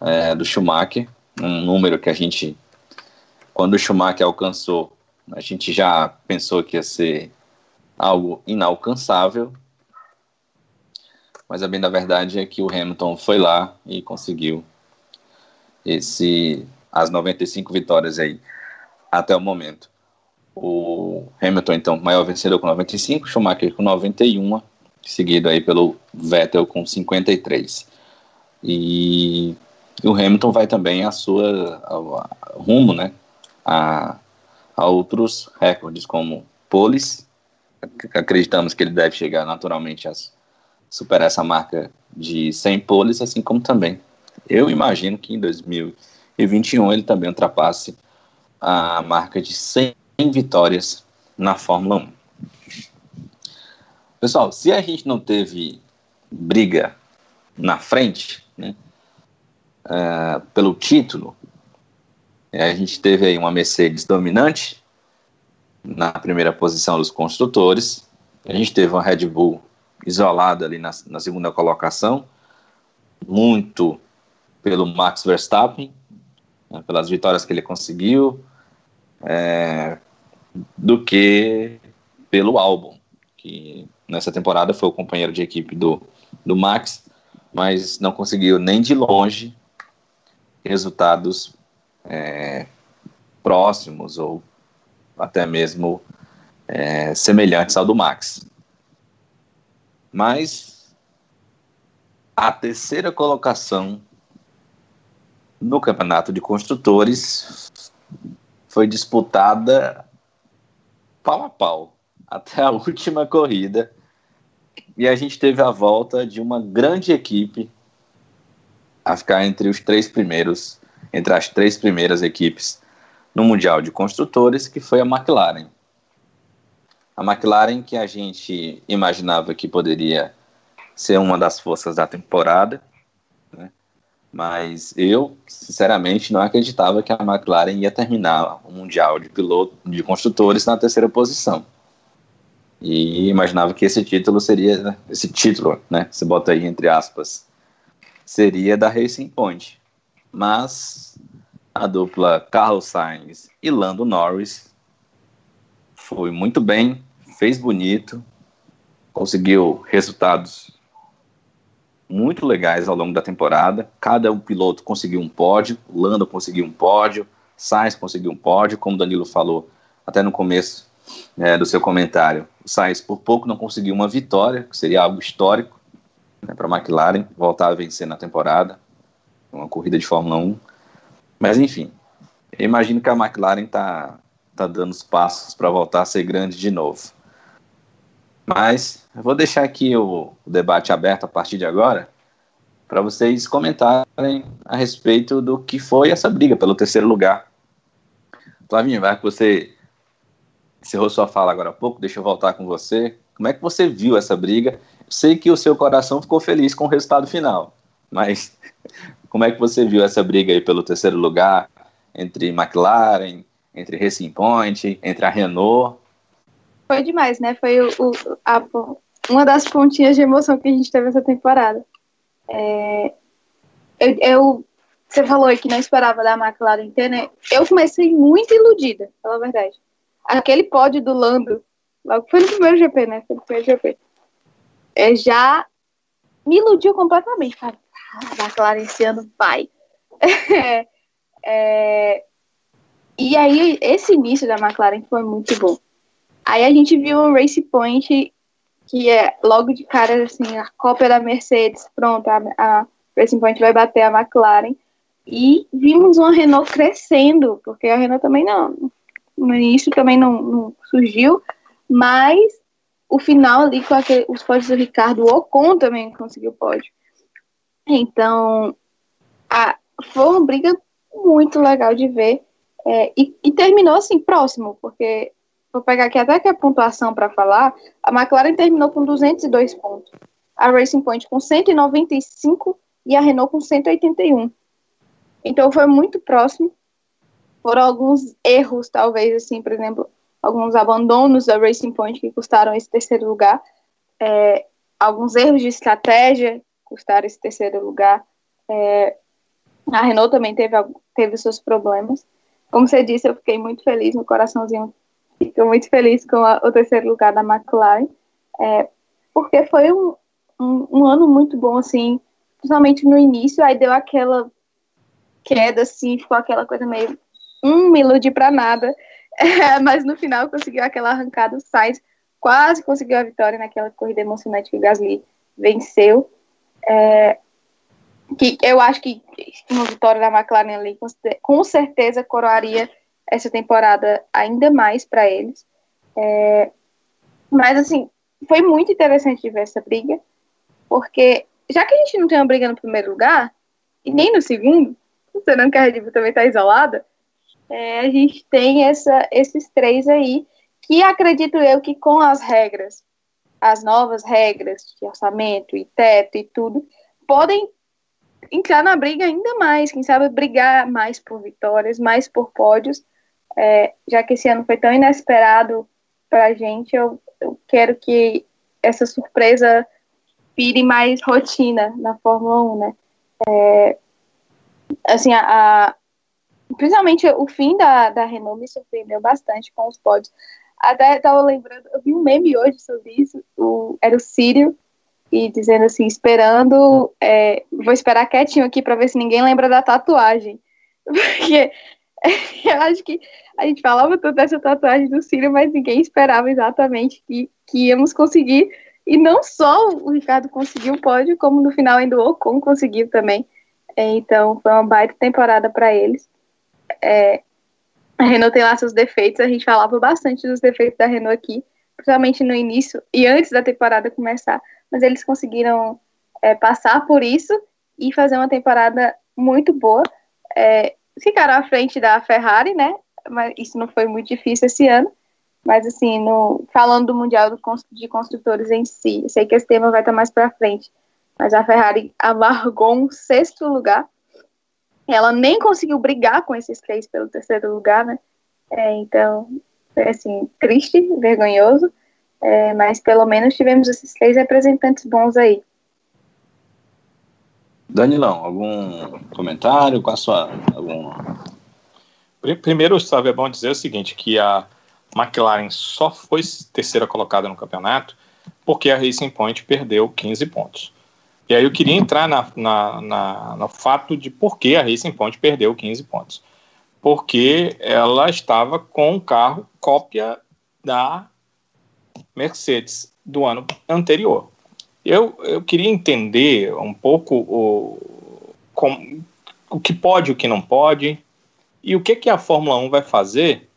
é, do Schumacher, um número que a gente, quando o Schumacher alcançou, a gente já pensou que ia ser algo inalcançável, mas a bem da verdade é que o Hamilton foi lá e conseguiu esse as 95 vitórias aí até o momento. O Hamilton, então, maior vencedor com 95, Schumacher com 91, seguido aí pelo Vettel com 53. E o Hamilton vai também a sua a, rumo, né, a, a outros recordes como poles. Acreditamos que ele deve chegar naturalmente às superar essa marca de 100 poles, assim como também eu imagino que em 2021 ele também ultrapasse a marca de 100 vitórias na Fórmula 1. Pessoal, se a gente não teve briga na frente, né, uh, pelo título, a gente teve aí uma Mercedes dominante na primeira posição dos construtores, a gente teve uma Red Bull isolado ali na, na segunda colocação, muito pelo Max Verstappen, né, pelas vitórias que ele conseguiu, é, do que pelo álbum, que nessa temporada foi o companheiro de equipe do, do Max, mas não conseguiu nem de longe resultados é, próximos ou até mesmo é, semelhantes ao do Max. Mas a terceira colocação no campeonato de construtores foi disputada pau a pau até a última corrida e a gente teve a volta de uma grande equipe a ficar entre os três primeiros, entre as três primeiras equipes no Mundial de Construtores, que foi a McLaren. A McLaren, que a gente imaginava que poderia ser uma das forças da temporada, né? mas eu, sinceramente, não acreditava que a McLaren ia terminar o Mundial de piloto de construtores na terceira posição. e imaginava que esse título seria, esse título, né, você bota aí entre aspas, seria da Racing Point. Mas a dupla Carlos Sainz e Lando Norris foi muito bem, fez bonito, conseguiu resultados muito legais ao longo da temporada. Cada um piloto conseguiu um pódio, Lando conseguiu um pódio, Sainz conseguiu um pódio, como o Danilo falou até no começo é, do seu comentário. O Sainz por pouco não conseguiu uma vitória, que seria algo histórico né, para a McLaren voltar a vencer na temporada, uma corrida de Fórmula 1. Mas enfim, imagino que a McLaren está tá dando os passos para voltar a ser grande de novo. Mas eu vou deixar aqui o, o debate aberto a partir de agora para vocês comentarem a respeito do que foi essa briga pelo terceiro lugar. Flavinho, vai que você encerrou sua fala agora há pouco, deixa eu voltar com você. Como é que você viu essa briga? Sei que o seu coração ficou feliz com o resultado final, mas como é que você viu essa briga aí pelo terceiro lugar entre McLaren, entre Racing Point, entre a Renault? Foi demais, né? Foi o, o a, uma das pontinhas de emoção que a gente teve essa temporada. É, eu, eu, você falou aí que não esperava da McLaren ter, né? Eu comecei muito iludida, pela verdade. Aquele pódio do Lando, logo foi no primeiro GP, né? Foi no primeiro GP. É, já me iludiu completamente. Cara, ah, a McLaren esse ano vai. é, é, e aí, esse início da McLaren foi muito bom. Aí a gente viu o Race Point, que é logo de cara, assim, a cópia da Mercedes, pronto, a, a Racing Point vai bater a McLaren. E vimos uma Renault crescendo, porque a Renault também não, no início também não, não surgiu, mas o final ali com aquele, os pódios do Ricardo, o Ocon também conseguiu pódio. Então, a, foi uma briga muito legal de ver. É, e, e, terminou assim, próximo, porque vou pegar aqui até que a pontuação para falar, a McLaren terminou com 202 pontos, a Racing Point com 195 e a Renault com 181. Então foi muito próximo. Foram alguns erros, talvez, assim, por exemplo, alguns abandonos da Racing Point que custaram esse terceiro lugar. É, alguns erros de estratégia custaram esse terceiro lugar. É, a Renault também teve, teve seus problemas. Como você disse, eu fiquei muito feliz, meu coraçãozinho Fico muito feliz com a, o terceiro lugar da McLaren, é, porque foi um, um, um, ano muito bom, assim, principalmente no início, aí deu aquela queda, assim, ficou aquela coisa meio, um me iludi pra nada, é, mas no final conseguiu aquela arrancada, o Sainz quase conseguiu a vitória naquela corrida emocionante que o Gasly venceu, é, que eu acho que uma vitória da McLaren ali com certeza coroaria essa temporada ainda mais para eles. É, mas, assim, foi muito interessante ver essa briga, porque já que a gente não tem uma briga no primeiro lugar, e nem no segundo, considerando que a Red Bull também está isolada, é, a gente tem essa, esses três aí, que acredito eu que com as regras, as novas regras de orçamento e teto e tudo, podem entrar na briga ainda mais, quem sabe brigar mais por vitórias, mais por pódios, é, já que esse ano foi tão inesperado para a gente, eu, eu, quero que essa surpresa vire mais rotina na Fórmula 1, né? É, assim, a, a, principalmente o fim da, da Renault me surpreendeu bastante com os pódios. Até estava lembrando, eu vi um meme hoje sobre isso, o, era o Sírio, e dizendo assim, esperando, é, vou esperar quietinho aqui para ver se ninguém lembra da tatuagem. Porque eu acho que a gente falava tanto dessa tatuagem do Círio, mas ninguém esperava exatamente que, que íamos conseguir. E não só o Ricardo conseguiu o pódio, como no final ainda o Ocon conseguiu também. É, então foi uma baita temporada para eles. É, a Renault tem lá seus defeitos, a gente falava bastante dos defeitos da Renault aqui, principalmente no início e antes da temporada começar, mas eles conseguiram é, passar por isso e fazer uma temporada muito boa. É, ficaram à frente da Ferrari, né? Mas isso não foi muito difícil esse ano. Mas, assim, no, falando do Mundial de Construtores em si, sei que esse tema vai estar mais para frente. Mas a Ferrari amargou um sexto lugar. Ela nem conseguiu brigar com esses três pelo terceiro lugar, né? É, então, foi, assim, triste, vergonhoso. é, mas pelo menos tivemos esses três representantes bons aí. Danilão, algum comentário com a sua. Algum... Primeiro, Gustavo, é bom dizer o seguinte: que a McLaren só foi terceira colocada no campeonato porque a Racing Point perdeu 15 pontos. E aí eu queria entrar na, na, na, no fato de por que a Racing Point perdeu 15 pontos. Porque ela estava com um carro cópia da Mercedes do ano anterior. Eu, eu queria entender um pouco o, com, o que pode e o que não pode, e o que, que a Fórmula 1 vai fazer,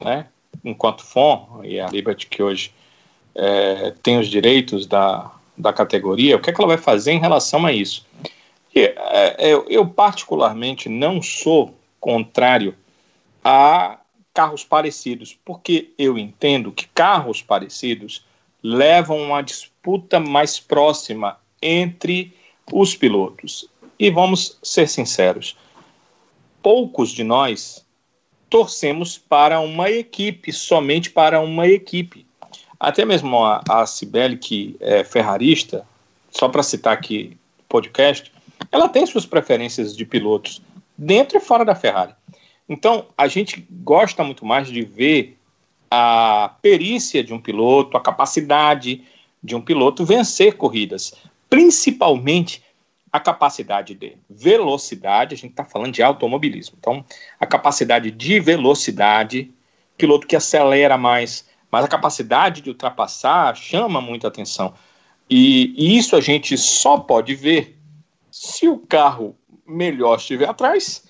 né, enquanto FOM, e a Liberty que hoje é, tem os direitos da, da categoria, o que, é que ela vai fazer em relação a isso? E, é, eu, eu, particularmente, não sou contrário a carros parecidos, porque eu entendo que carros parecidos levam uma disputa mais próxima entre os pilotos. E vamos ser sinceros, poucos de nós torcemos para uma equipe, somente para uma equipe. Até mesmo a, a Cibele, que é ferrarista, só para citar aqui o podcast, ela tem suas preferências de pilotos dentro e fora da Ferrari. Então, a gente gosta muito mais de ver a perícia de um piloto, a capacidade de um piloto vencer corridas, principalmente a capacidade de velocidade, a gente está falando de automobilismo, então a capacidade de velocidade, piloto que acelera mais, mas a capacidade de ultrapassar chama muita atenção. E, e isso a gente só pode ver se o carro melhor estiver atrás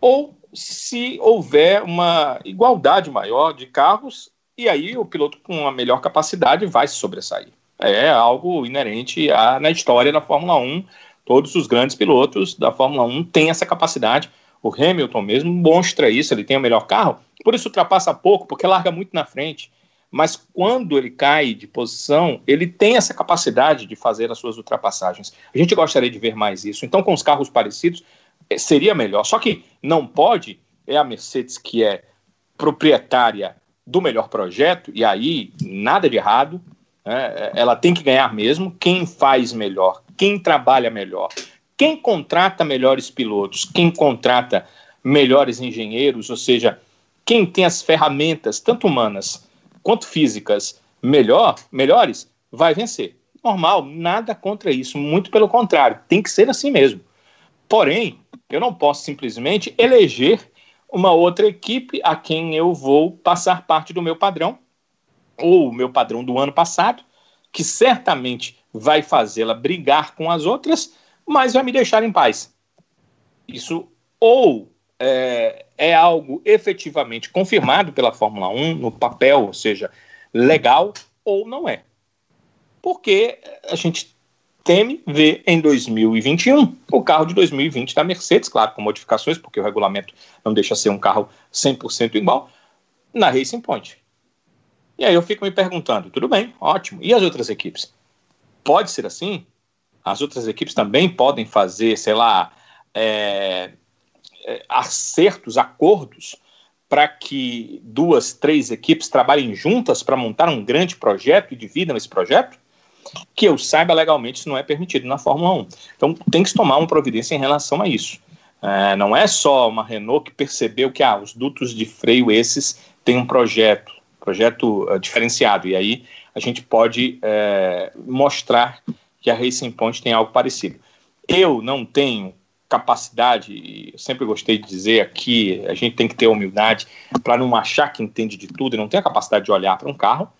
ou se houver uma igualdade maior de carros e aí o piloto com a melhor capacidade vai se sobressair. É algo inerente à, na história da Fórmula 1. Todos os grandes pilotos da Fórmula 1 têm essa capacidade. O Hamilton mesmo mostra isso, ele tem o melhor carro, por isso ultrapassa pouco, porque larga muito na frente. Mas quando ele cai de posição, ele tem essa capacidade de fazer as suas ultrapassagens. A gente gostaria de ver mais isso. Então, com os carros parecidos, seria melhor. Só que não pode, é a Mercedes que é proprietária do melhor projeto, e aí nada de errado, né? ela tem que ganhar mesmo. Quem faz melhor, quem trabalha melhor, quem contrata melhores pilotos, quem contrata melhores engenheiros, ou seja, quem tem as ferramentas, tanto humanas quanto físicas, melhor, melhores, vai vencer. Normal, nada contra isso, muito pelo contrário, tem que ser assim mesmo. Porém, eu não posso simplesmente eleger uma outra equipe a quem eu vou passar parte do meu padrão, ou o meu padrão do ano passado, que certamente vai fazê-la brigar com as outras, mas vai me deixar em paz. Isso ou é, é, algo efetivamente confirmado pela Fórmula 1 no papel, ou seja, legal, ou não é. Porque a gente teme ver em 2021 o carro de 2020 da Mercedes, claro, com modificações, porque o regulamento não deixa ser um carro 100% igual, na Racing Point. E aí eu fico me perguntando, tudo bem, ótimo, e as outras equipes? Pode ser assim? As outras equipes também podem fazer, sei lá, é, é, acertos, acordos, para que duas, três equipes trabalhem juntas para montar um grande projeto e dividam esse projeto? Que eu saiba legalmente, isso não é permitido na Fórmula 1. Então tem que se tomar uma providência em relação a isso. É, não é só uma Renault que percebeu que ah, os dutos de freio esses têm um projeto, projeto uh, diferenciado, e aí a gente pode é, mostrar que a Racing Point tem algo parecido. Eu não tenho capacidade, sempre gostei de dizer aqui, a gente tem que ter humildade para não achar que entende de tudo e não ter a capacidade de olhar para um carro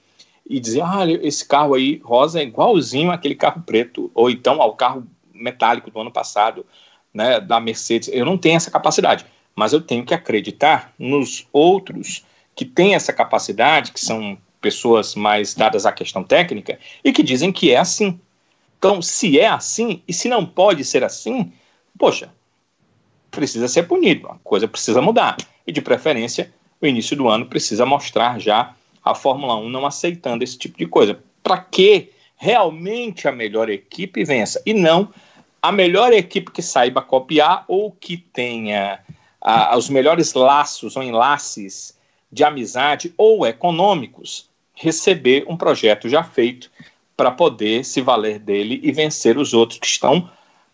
e dizer, ah, esse carro aí rosa é igualzinho aquele carro preto, ou então ao carro metálico do ano passado, né, da Mercedes. Eu não tenho essa capacidade, mas eu tenho que acreditar nos outros que têm essa capacidade, que são pessoas mais dadas à questão técnica e que dizem que é assim. Então, se é assim e se não pode ser assim, poxa, precisa ser punido, a coisa precisa mudar. E de preferência, o início do ano precisa mostrar já a Fórmula 1 não aceitando esse tipo de coisa. Para que realmente a melhor equipe vença e não a melhor equipe que saiba copiar ou que tenha os melhores laços ou enlaces de amizade ou econômicos receber um projeto já feito para poder se valer dele e vencer os outros que estão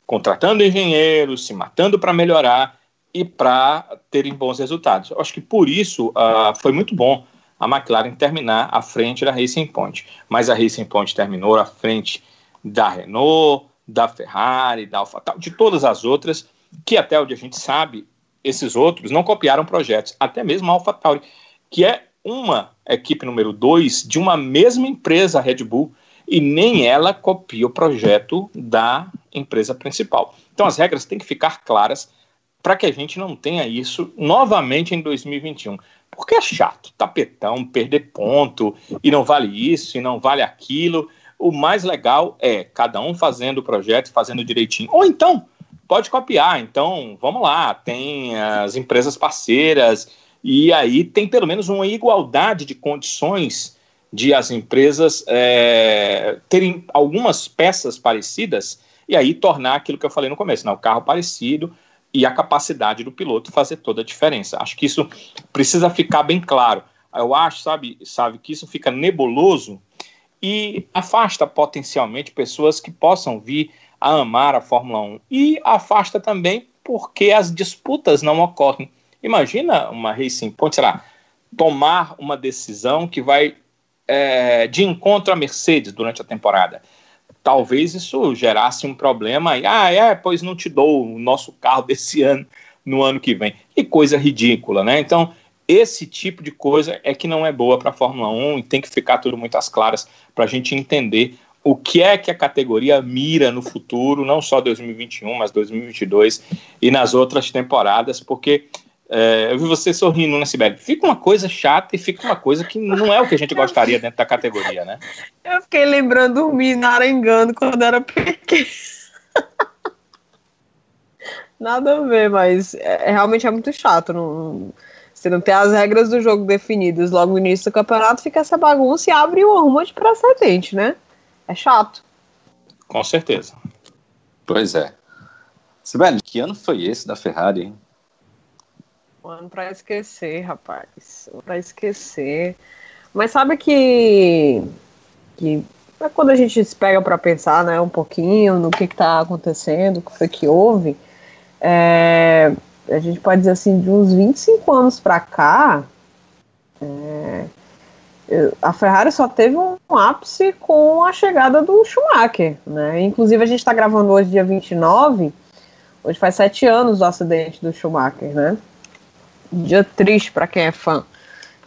contratando engenheiros, se matando para melhorar e para terem bons resultados. Eu acho que por isso uh, foi muito bom a McLaren terminar à frente da Racing Point. Mas a Racing Point terminou à frente da Renault, da Ferrari, da AlphaTauri, de todas as outras, que até onde a gente sabe, esses outros não copiaram projetos, até mesmo a AlphaTauri, que é uma equipe número dois de uma mesma empresa, a Red Bull, e nem ela copia o projeto da empresa principal. Então as regras têm que ficar claras para que a gente não tenha isso novamente em 2021. Porque é chato, tapetão, perder ponto, e não vale isso, e não vale aquilo. O mais legal é cada um fazendo o projeto, fazendo direitinho. Ou então, pode copiar. Então, vamos lá, tem as empresas parceiras, e aí tem pelo menos uma igualdade de condições de as empresas é, terem algumas peças parecidas e aí tornar aquilo que eu falei no começo, né, o carro parecido e a capacidade do piloto fazer toda a diferença. Acho que isso precisa ficar bem claro. Eu acho, sabe, sabe que isso fica nebuloso e afasta potencialmente pessoas que possam vir a amar a Fórmula 1 e afasta também porque as disputas não ocorrem. Imagina uma Racing Point, sei lá, tomar uma decisão que vai é, de encontro à Mercedes durante a temporada talvez isso gerasse um problema. E, ah, é, pois não te dou o nosso carro desse ano, no ano que vem. Que coisa ridícula, né? Então, esse tipo de coisa é que não é boa para a Fórmula 1 e tem que ficar tudo muito às claras para a gente entender o que é que a categoria mira no futuro, não só 2021, mas 2022 e nas outras temporadas, porque é, eu vi você sorrindo, né, Sibeli? Fica uma coisa chata e fica uma coisa que não é o que a gente gostaria dentro da categoria, né? Eu fiquei lembrando me narengando quando era pequeno. Nada a ver, mas é, é, realmente é muito chato. Não, você não tem as regras do jogo definidas logo no início do campeonato, fica essa bagunça e abre uma ruma de precedente, né? É chato. Com certeza. Pois é. Sibeli, que ano foi esse da Ferrari, hein? Um ano pra esquecer, rapaz. Pra esquecer. Mas sabe que. que é quando a gente se pega para pensar né, um pouquinho no que está acontecendo, o que foi que houve, é, a gente pode dizer assim, de uns 25 anos para cá, é, a Ferrari só teve um ápice com a chegada do Schumacher. Né? Inclusive, a gente está gravando hoje, dia 29, hoje faz sete anos do acidente do Schumacher, né? Dia triste para quem é fã,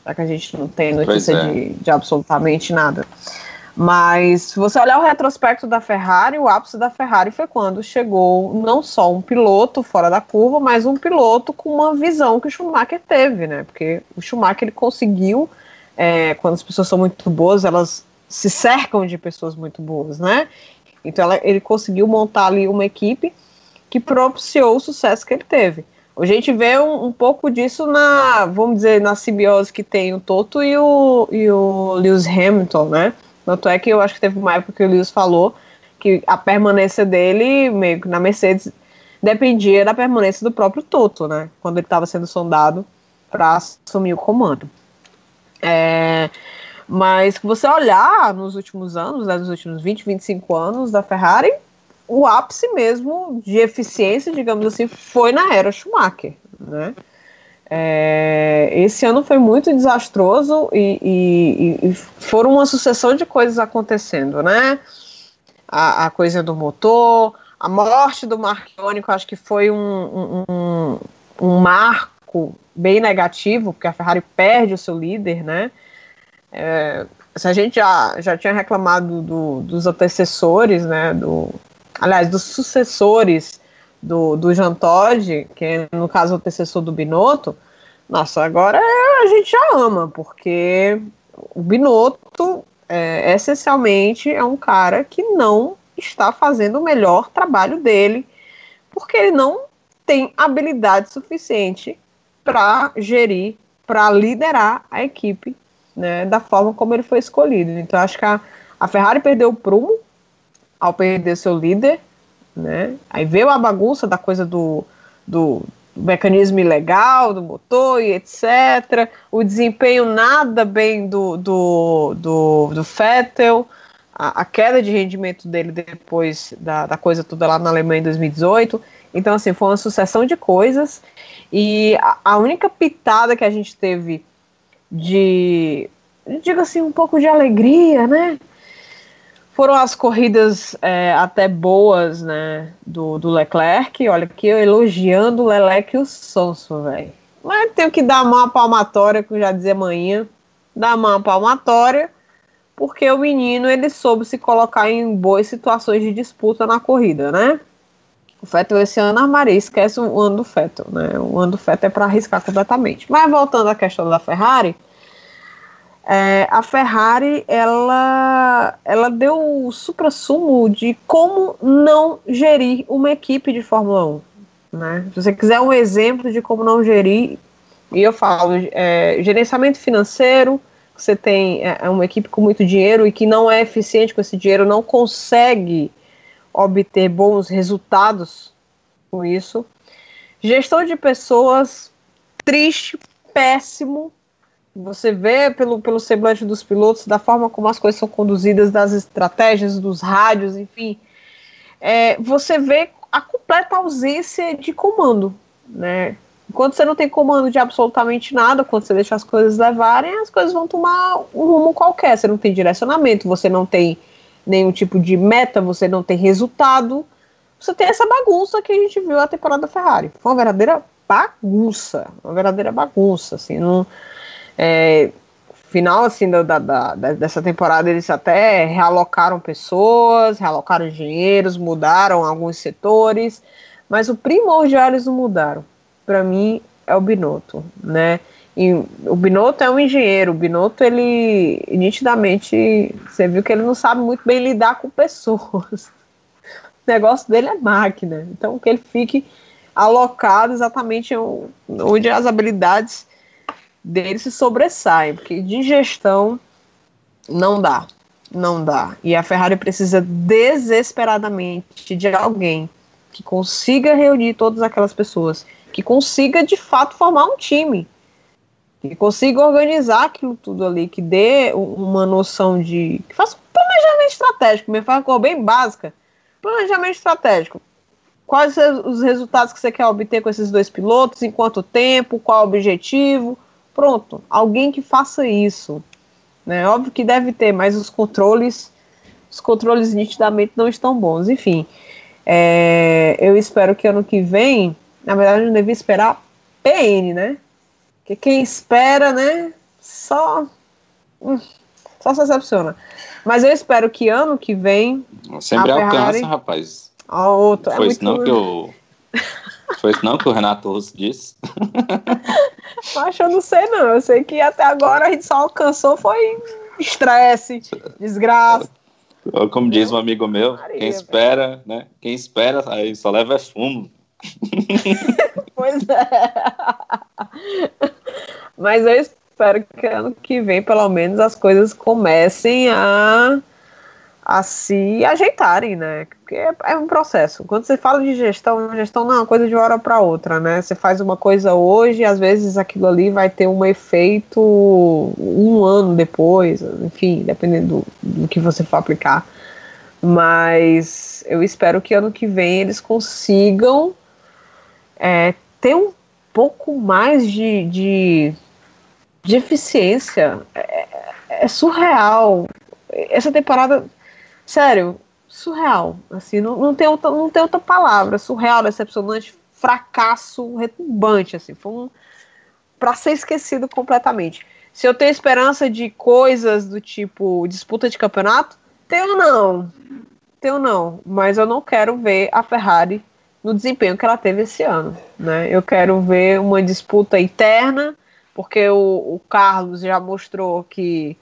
já que a gente não tem notícia é. de, de absolutamente nada. Mas se você olhar o retrospecto da Ferrari, o ápice da Ferrari foi quando chegou não só um piloto fora da curva, mas um piloto com uma visão que o Schumacher teve, né? Porque o Schumacher ele conseguiu, é, quando as pessoas são muito boas, elas se cercam de pessoas muito boas, né? Então ela, ele conseguiu montar ali uma equipe que propiciou o sucesso que ele teve. A gente vê um, um, pouco disso na, vamos dizer, na simbiose que tem o Toto e o, e o Lewis Hamilton, né? Tanto é que eu acho que teve uma época que o Lewis falou que a permanência dele, meio que na Mercedes, dependia da permanência do próprio Toto, né? Quando ele estava sendo sondado para assumir o comando. É, mas se você olhar nos últimos anos, né, nos últimos 20, 25 anos da Ferrari, o ápice mesmo de eficiência, digamos assim, foi na era Schumacher, né? É, esse ano foi muito desastroso e, e, e, foram uma sucessão de coisas acontecendo, né? A, a coisa do motor, a morte do Marchione, que eu acho que foi um, um, um, marco bem negativo, porque a Ferrari perde o seu líder, né? É, se a gente já, já tinha reclamado do, dos antecessores, né, do, aliás, dos sucessores do, do Jean Todt, que é, no caso o antecessor do Binotto, nossa, agora é, a gente já ama, porque o Binotto é, essencialmente é um cara que não está fazendo o melhor trabalho dele, porque ele não tem habilidade suficiente para gerir, para liderar a equipe né, da forma como ele foi escolhido. Então, acho que a, a Ferrari perdeu o prumo ao perder seu líder, né? Aí veio a bagunça da coisa do, do, mecanismo ilegal do motor e etc. O desempenho nada bem do, do, do, do Vettel, a, a, queda de rendimento dele depois da, da coisa toda lá na Alemanha em 2018. Então, assim, foi uma sucessão de coisas. E a, a única pitada que a gente teve de, digo assim, um pouco de alegria, né? Foram as corridas é, até boas, né, do, do Leclerc. Olha, aqui eu elogiando o Leleque e o Sonso, velho. Mas tenho que dar uma palmatória, que eu já dizia amanhã, dar uma palmatória, porque o menino, ele soube se colocar em boas situações de disputa na corrida, né? O Fettel esse ano armaria, esquece o ano do Fettel, né? O ano do Fettel é para arriscar completamente. Mas voltando à questão da Ferrari, é, a Ferrari ela, ela deu o supra-sumo de como não gerir uma equipe de Fórmula 1. Né? Se você quiser um exemplo de como não gerir, e eu falo é, gerenciamento financeiro, você tem é, é, uma equipe com muito dinheiro e que não é eficiente com esse dinheiro, não consegue obter bons resultados com isso. Gestão de pessoas, triste, péssimo, você vê pelo, pelo semblante dos pilotos, da forma como as coisas são conduzidas, das estratégias, dos rádios, enfim, é, você vê a completa ausência de comando, né? Enquanto você não tem comando de absolutamente nada, quando você deixa as coisas levarem, as coisas vão tomar um rumo qualquer. Você não tem direcionamento, você não tem nenhum tipo de meta, você não tem resultado. Você tem essa bagunça que a gente viu a temporada da Ferrari. Foi uma verdadeira bagunça, uma verdadeira bagunça, assim, não é, final assim da, da, da, dessa temporada eles até realocaram pessoas, realocaram dinheiros, mudaram alguns setores, mas o primordial eles não mudaram. Para mim é o Binotto, né? E o Binotto é um engenheiro, o Binotto ele nitidamente você viu que ele não sabe muito bem lidar com pessoas. O negócio dele é máquina, então que ele fique alocado exatamente onde as habilidades dele se sobressaem, porque de gestão não dá, não dá. E a Ferrari precisa desesperadamente de alguém que consiga reunir todas aquelas pessoas, que consiga de fato formar um time, que consiga organizar aquilo tudo ali, que dê uma noção de. que faça um planejamento estratégico, me faz uma bem básica. Planejamento estratégico. Quais os resultados que você quer obter com esses dois pilotos, em quanto tempo, qual o objetivo, Pronto, alguém que faça isso. Né? Óbvio que deve ter, mas os controles, os controles nitidamente não estão bons. Enfim, é, eu espero que ano que vem, na verdade, eu devia esperar PN, né? Porque quem espera, né, só, hum, só se decepciona. Mas eu espero que ano que vem. Sempre alcança, Ferrari... rapaz. A outra, Foi é muito... não que eu. Foi isso não que o Renato Russo disse? Mas eu não sei não. Eu sei que até agora a gente só alcançou foi estresse, desgraça. Como diz um amigo meu, Maria, quem espera, né? Quem espera aí só leva é fumo. pois é. Mas eu espero que ano que vem, pelo menos, as coisas comecem a a se ajeitarem, né? Porque é, é, um processo. Quando você fala de gestão, gestão não é uma coisa de uma hora para outra, né? Você faz uma coisa hoje, às vezes aquilo ali vai ter um efeito um ano depois, enfim, dependendo do, do que você for aplicar. Mas eu espero que ano que vem eles consigam é, ter um pouco mais de, de, de eficiência. É, é surreal. Essa temporada sério, surreal. Assim, não, não, tem outra, não tem outra palavra. Surreal, decepcionante, fracasso retumbante. Assim, foi um. para ser esquecido completamente. Se eu tenho esperança de coisas do tipo disputa de campeonato, tenho não. Tenho não. Mas eu não quero ver a Ferrari no desempenho que ela teve esse ano. Né? Eu quero ver uma disputa interna, porque o, o Carlos já mostrou que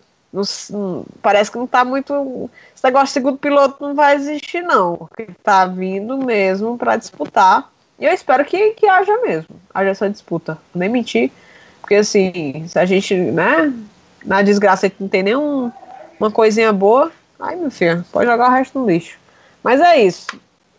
não, parece que não está muito. Esse negócio de segundo piloto não vai existir, não. Porque está vindo mesmo para disputar. E eu espero que, que haja mesmo. Haja essa disputa. Nem mentir. Porque assim, se a gente, né? Na desgraça não tem nenhuma coisinha boa. Ai, meu filho, pode jogar o resto no lixo. Mas é isso.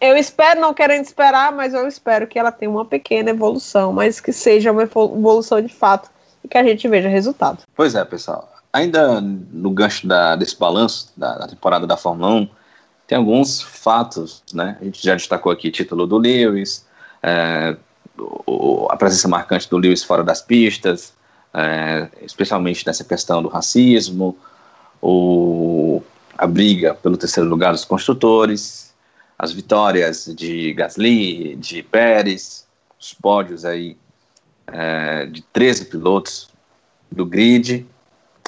eu espero, não querendo esperar, mas eu espero que ela tenha uma pequena evolução, mas que seja uma evolução de fato e que a gente veja resultado. Pois é, pessoal. Ainda no gancho da, desse balanço da, da, temporada da Fórmula 1, tem alguns fatos, né? A gente já destacou aqui o título do Lewis, é, o, a presença marcante do Lewis fora das pistas, é, especialmente nessa questão do racismo, o, a briga pelo terceiro lugar dos construtores, as vitórias de Gasly, de Pérez, os pódios aí é, de 13 pilotos do grid,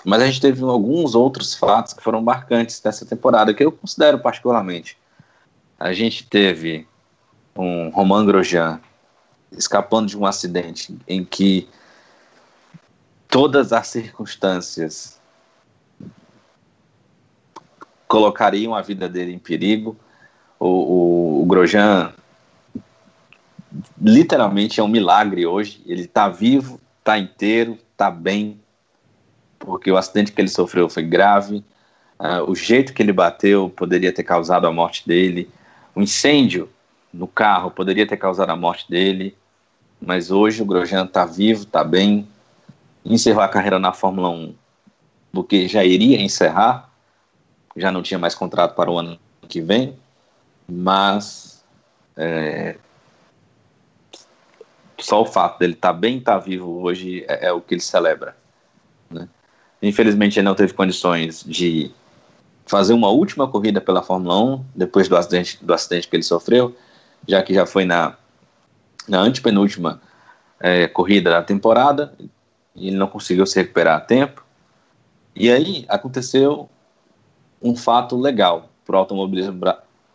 mas a gente teve alguns outros fatos que foram marcantes dessa temporada, que eu considero particularmente. A gente teve um Romain Grosjean escapando de um acidente em que todas as circunstâncias colocariam a vida dele em perigo. O, o, o Grosjean literalmente é um milagre hoje. Ele está vivo, está inteiro, está bem, porque o acidente que ele sofreu foi grave. Uh, o jeito que ele bateu poderia ter causado a morte dele. O incêndio no carro poderia ter causado a morte dele. Mas hoje o Grosjean está vivo, está bem. Encerrou a carreira na Fórmula 1 porque já iria encerrar, já não tinha mais contrato para o ano que vem, mas é, só o fato dele estar tá bem, estar tá vivo hoje é, é, o que ele celebra. Né? Infelizmente, ele não teve condições de fazer uma última corrida pela Fórmula 1 depois do acidente, do acidente que ele sofreu, já que já foi na, na antepenúltima é, corrida da temporada e ele não conseguiu se recuperar a tempo. E aí aconteceu um fato legal para o automobilismo,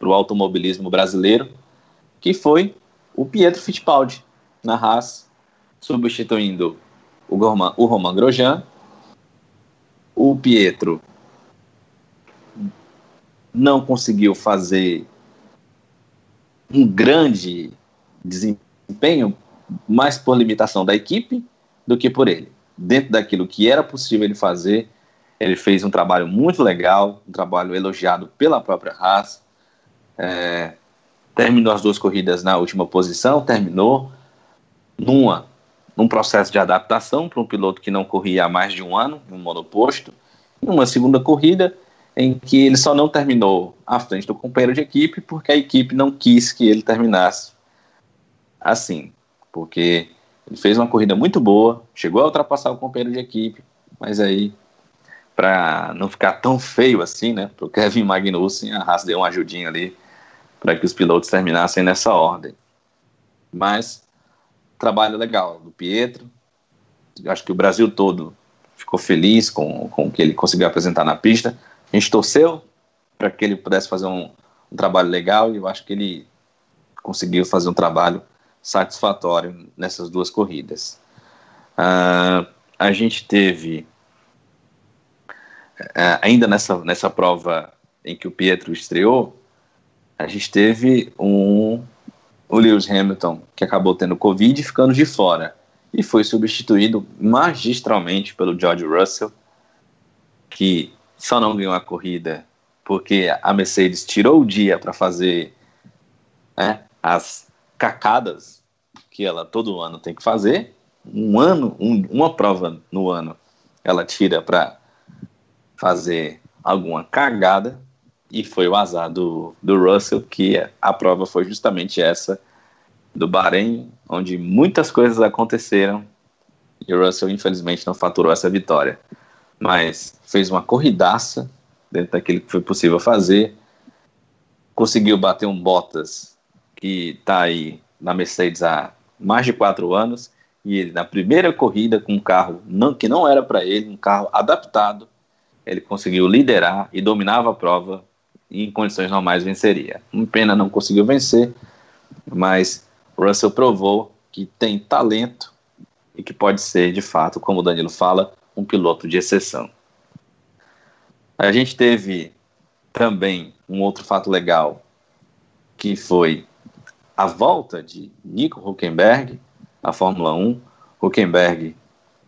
automobilismo brasileiro, que foi o Pietro Fittipaldi na Haas, substituindo o, Roman, o Grosjean. O Pietro não conseguiu fazer um grande desempenho, mais por limitação da equipe do que por ele. Dentro daquilo que era possível ele fazer, ele fez um trabalho muito legal, um trabalho elogiado pela própria Haas. É, terminou as duas corridas na última posição, terminou numa num processo de adaptação para um piloto que não corria há mais de um ano, um monoposto, e uma segunda corrida em que ele só não terminou à frente do companheiro de equipe porque a equipe não quis que ele terminasse assim, porque ele fez uma corrida muito boa, chegou a ultrapassar o companheiro de equipe, mas aí para não ficar tão feio assim, né, para o Kevin Magnussen, a Haas deu uma ajudinha ali para que os pilotos terminassem nessa ordem. Mas trabalho legal do Pietro. Eu acho que o Brasil todo ficou feliz com, com o que ele conseguiu apresentar na pista. A gente torceu para que ele pudesse fazer um, um trabalho legal e eu acho que ele conseguiu fazer um trabalho satisfatório nessas duas corridas. Uh, a gente teve é, ainda nessa, nessa prova em que o Pietro estreou, a gente teve um, o Lewis Hamilton que acabou tendo Covid e ficando de fora. E foi substituído magistralmente pelo George Russell, que só não ganhou a corrida porque a Mercedes tirou o dia para fazer né, as cacadas que ela todo ano tem que fazer. Um ano, um, uma prova no ano, ela tira para fazer alguma cagada e foi o azar do, do Russell que a prova foi justamente essa do Bahrein, onde muitas coisas aconteceram e o Russell infelizmente não faturou essa vitória, mas fez uma corridaça dentro daquilo que foi possível fazer, conseguiu bater um Bottas que está aí na Mercedes há mais de quatro anos e ele na primeira corrida com um carro não, que não era para ele, um carro adaptado ele conseguiu liderar e dominava a prova em condições normais venceria. Uma pena não conseguiu vencer, mas Russell provou que tem talento e que pode ser, de fato, como o Danilo fala, um piloto de exceção. A gente teve também um outro fato legal, que foi a volta de Nico Huckenberg à Fórmula 1. Huckenberg,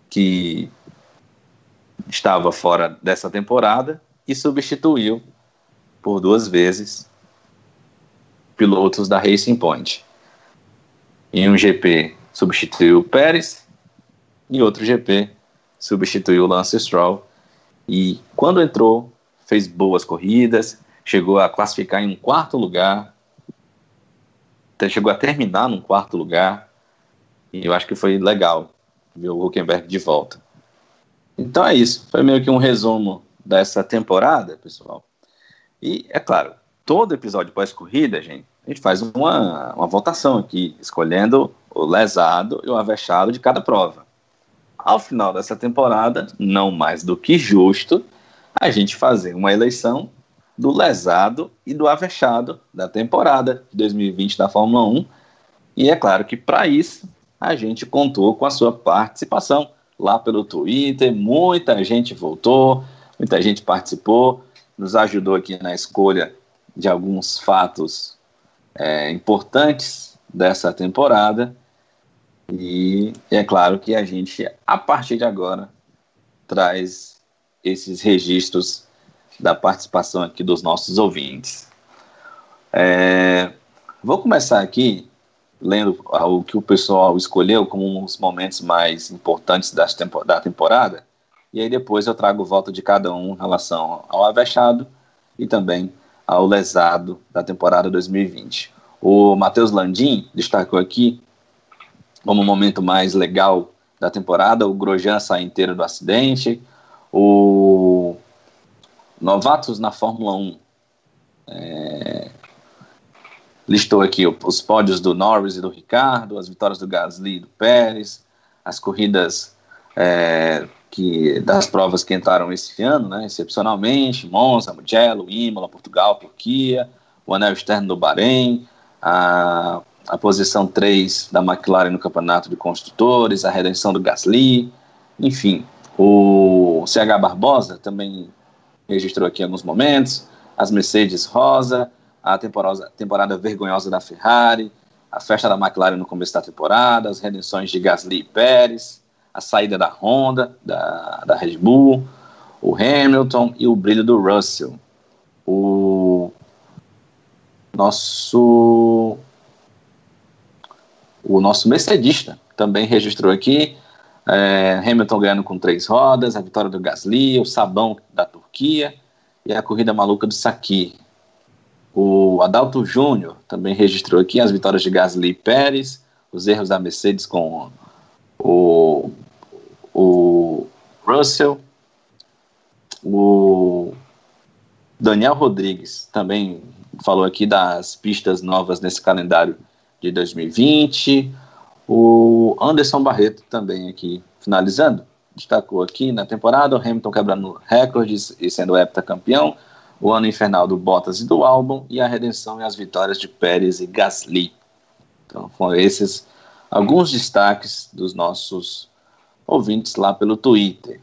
que estava fora dessa temporada e substituiu por duas vezes pilotos da Racing Point. Em um GP substituiu Pérez, em outro GP substituiu Lance Stroll. E quando entrou, fez boas corridas, chegou a classificar em um quarto lugar, chegou a terminar num quarto lugar, e eu acho que foi legal ver o Huckenberg de volta. Então é isso, foi meio que um resumo dessa temporada, pessoal. E é claro, todo episódio pós-corrida, gente, a gente faz uma, uma votação aqui, escolhendo o lesado e o avexado de cada prova. Ao final dessa temporada, não mais do que justo, a gente fazer uma eleição do lesado e do avexado da temporada de 2020 da Fórmula 1. E é claro que para isso a gente contou com a sua participação lá pelo Twitter. Muita gente voltou, muita gente participou, nos ajudou aqui na escolha de alguns fatos é, importantes dessa temporada. E é claro que a gente, a partir de agora, traz esses registros da participação aqui dos nossos ouvintes. É, vou começar aqui lendo o que o pessoal escolheu como os momentos mais importantes da temporada, e aí depois eu trago o voto de cada um em relação ao avexado e também ao lesado da temporada 2020. O Matheus Landim destacou aqui como momento mais legal da temporada, o Grosjean sai inteiro do acidente, o novatos na Fórmula 1 é, listou aqui os pódios do Norris e do Ricardo, as vitórias do Gasly e do Pérez, as corridas é, que, das provas que entraram esse ano, né, excepcionalmente, Monza, Mugello, Imola, Portugal, Turquia, o anel externo do Bahrein, a, a posição 3 da McLaren no campeonato de construtores, a redenção do Gasly, enfim, o CH Barbosa também registrou aqui alguns momentos, as Mercedes Rosa, a temporada, temporada vergonhosa da Ferrari, a festa da McLaren no começo da temporada, as redenções de Gasly e Pérez, a saída da Honda, da, da Red Bull, o Hamilton e o brilho do Russell. O nosso o nosso mercedista também registrou aqui é, Hamilton ganhando com três rodas, a vitória do Gasly, o sabão da Turquia e a corrida maluca do Saki. O Adalto Júnior também registrou aqui as vitórias de Gasly e Pérez, os erros da Mercedes com o, o Russell, o Daniel Rodrigues também falou aqui das pistas novas nesse calendário de 2020. O Anderson Barreto também aqui finalizando, destacou aqui na temporada o Hamilton quebrando recordes e sendo heptacampeão, o ano infernal do Bottas e do álbum e a redenção e as vitórias de Pérez e Gasly. Então foram esses alguns destaques dos nossos ouvintes lá pelo Twitter.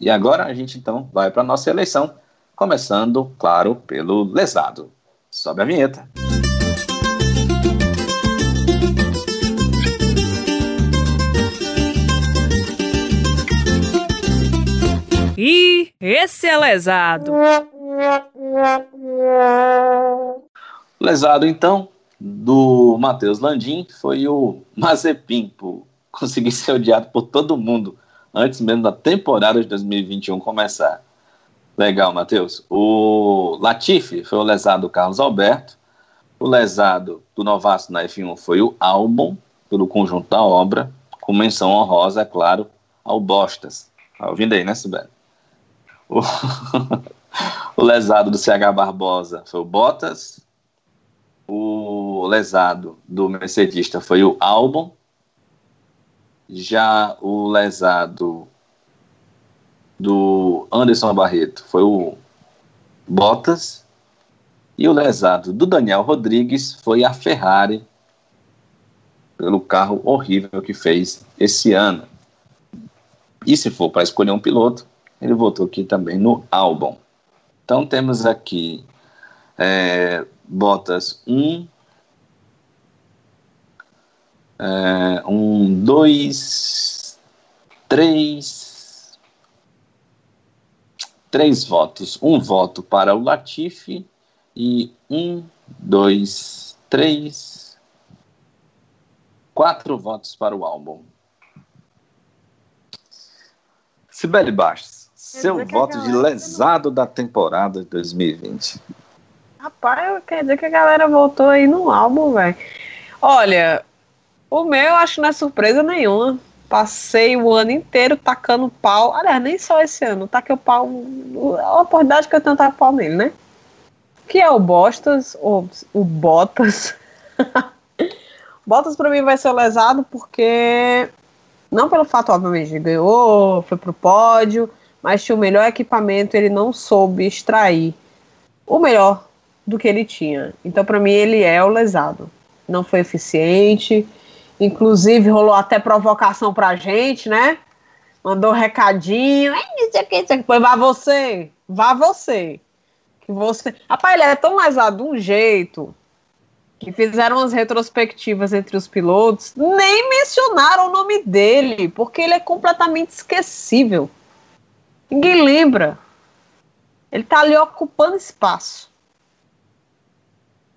E agora a gente então vai para a nossa eleição, começando, claro, pelo lesado. Sobe a vinheta. E esse é lesado. Lesado, então, do Matheus Landim foi o Mazepin, por conseguir ser odiado por todo mundo antes mesmo da temporada de 2021 começar. Legal, Matheus. O Latifi foi o lesado do Carlos Alberto. O lesado do novato na F1 foi o Albon, pelo conjunto da obra, com menção honrosa, é claro, ao Bostas. Tá ouvindo aí, né, Sibeli? O, o lesado do CH Barbosa foi o Bottas. O lesado do Mercedista foi o Albon. Já o lesado do Anderson Barreto foi o Bottas. E o lesado do Daniel Rodrigues foi a Ferrari, pelo carro horrível que fez esse ano. E se for para escolher um piloto, ele votou aqui também no álbum. Então temos aqui é, Bottas 1, é, um, dois, três, três votos. Um voto para o Latifi E um, dois, três, quatro votos para o álbum. Sibeli Bastos, seu voto de lesado não... da temporada de 2020. Rapaz, quer dizer que a galera voltou aí no álbum, velho. Olha, o meu eu acho que não é surpresa nenhuma. Passei o ano inteiro tacando pau. Aliás, nem só esse ano. Taquei o pau. A oportunidade que eu tenho pau nele, né? Que é o Bostas, ou o Botas. Botas para mim vai ser lesado porque. Não pelo fato, obviamente, ganhou, foi pro pódio, mas tinha o melhor equipamento, ele não soube extrair o melhor do que ele tinha. Então, para mim, ele é o lesado. Não foi eficiente Inclusive, rolou até provocação pra gente, né? Mandou um recadinho. Isso aqui. Foi, vá você. Vá você. Que você. Rapaz, ele é tão lesado de um jeito que fizeram as retrospectivas entre os pilotos, nem mencionaram o nome dele, porque ele é completamente esquecível. Ninguém lembra. Ele tá ali ocupando espaço.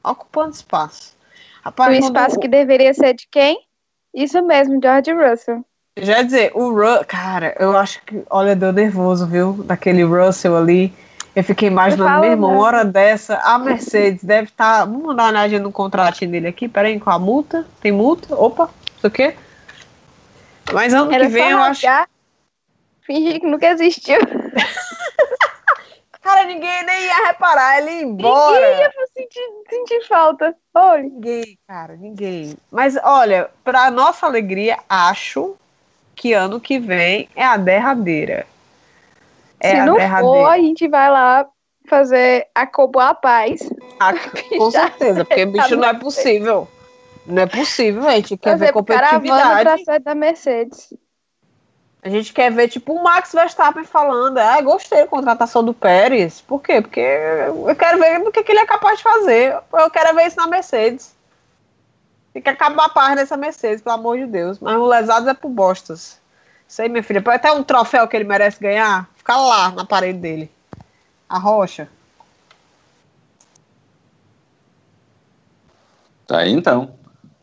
Ocupando espaço. Rapaz, o espaço que deveria ser de quem? Isso mesmo, George Russell. Já dizer, o Russell, cara, eu acho que, olha, deu nervoso, viu? Daquele Russell ali. Eu fiquei imaginando, meu irmão, uma hora dessa, a Mercedes deve estar. Tá, vamos mandar uma olhadinha no contratinho dele aqui, peraí, com a multa. Tem multa? Opa, isso aqui. Mas ano Era que vem eu acho. Fingir que nunca existiu. Cara, ninguém nem ia reparar, ele ia embora. Ninguém ia sentir, sentir falta. Olha. Ninguém, cara, ninguém. Mas olha, para nossa alegria, acho que ano que vem é a derradeira. É Se a não derradeira. for, a gente vai lá fazer a Cobo a paz. A, com certeza, porque bicho não é possível. Não é possível, gente quer fazer ver competitividade. Pra da Mercedes. A gente quer ver, tipo, o Max Verstappen falando, ah, gostei da contratação do Pérez. Por quê? Porque eu quero ver o que, que ele é capaz de fazer. Eu quero ver isso na Mercedes. Tem que acabar a paz nessa Mercedes, pelo amor de Deus. Mas o lesado é pro Bostas. Isso aí, minha filha. Pode até um troféu que ele merece ganhar, fica lá na parede dele. A rocha. Tá aí então.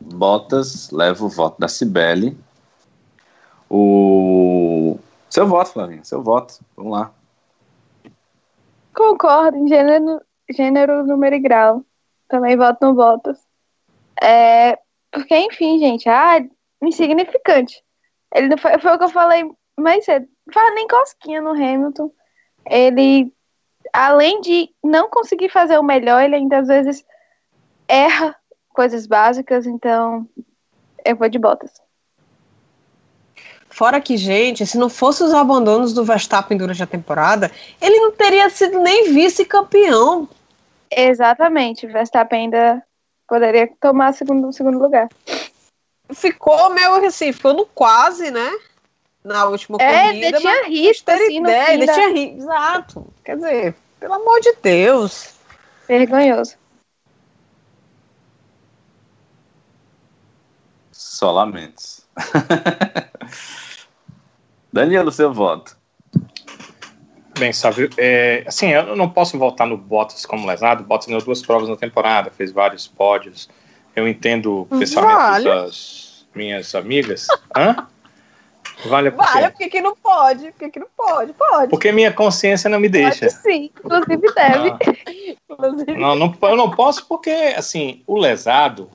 Bottas leva o voto da Cibele o seu voto, Flavinho, seu voto. Vamos lá. Concordo, em gênero, gênero número e grau. Também voto no votos. É, porque, enfim, gente, ah, insignificante. Ele não foi, foi o que eu falei mais cedo. Fala nem cosquinha no Hamilton. Ele, além de não conseguir fazer o melhor, ele ainda às vezes erra coisas básicas, então eu vou de botas. Fora que, gente, se não fosse os abandonos do Verstappen durante a temporada, ele não teria sido nem vice-campeão. Exatamente, o Verstappen ainda poderia tomar segundo, segundo lugar. Ficou meio assim, ficou no quase, né? Na última é, corrida. Ainda tinha risco, assim, ideia, ainda tinha risco. Exato. Quer dizer, pelo amor de Deus. Vergonhoso. Só lamentos. Danilo, seu voto. Bem, sabe, é, assim, eu não posso votar no Bottas como lesado. Bottas ganhou duas provas na temporada, fez vários pódios. Eu entendo o pensamento vale. das minhas amigas. Hã? Vale, por vale, porque que não pode? Porque que não pode? Pode. Porque minha consciência não me deixa. Pode, sim, inclusive deve. Ah. Não, não, eu não posso porque, assim, o lesado,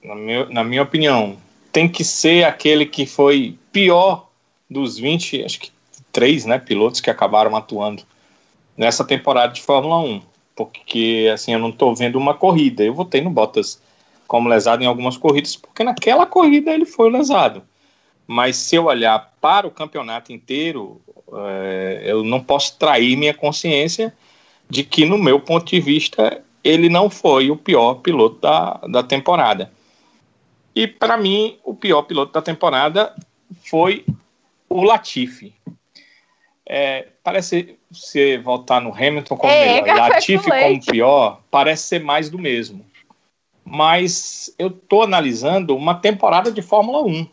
na minha, na minha opinião, tem que ser aquele que foi pior dos 20, acho que três, né, pilotos que acabaram atuando nessa temporada de Fórmula 1, porque assim eu não estou vendo uma corrida. Eu votei no Bottas como lesado em algumas corridas, porque naquela corrida ele foi lesado. Mas se eu olhar para o campeonato inteiro, é, eu não posso trair minha consciência de que, no meu ponto de vista, ele não foi o pior piloto da, da temporada. E para mim, o pior piloto da temporada foi o Latifi. É, parece se voltar no Hamilton como é, melhor, Latifi como pior, parece ser mais do mesmo. Mas eu estou analisando uma temporada de Fórmula 1.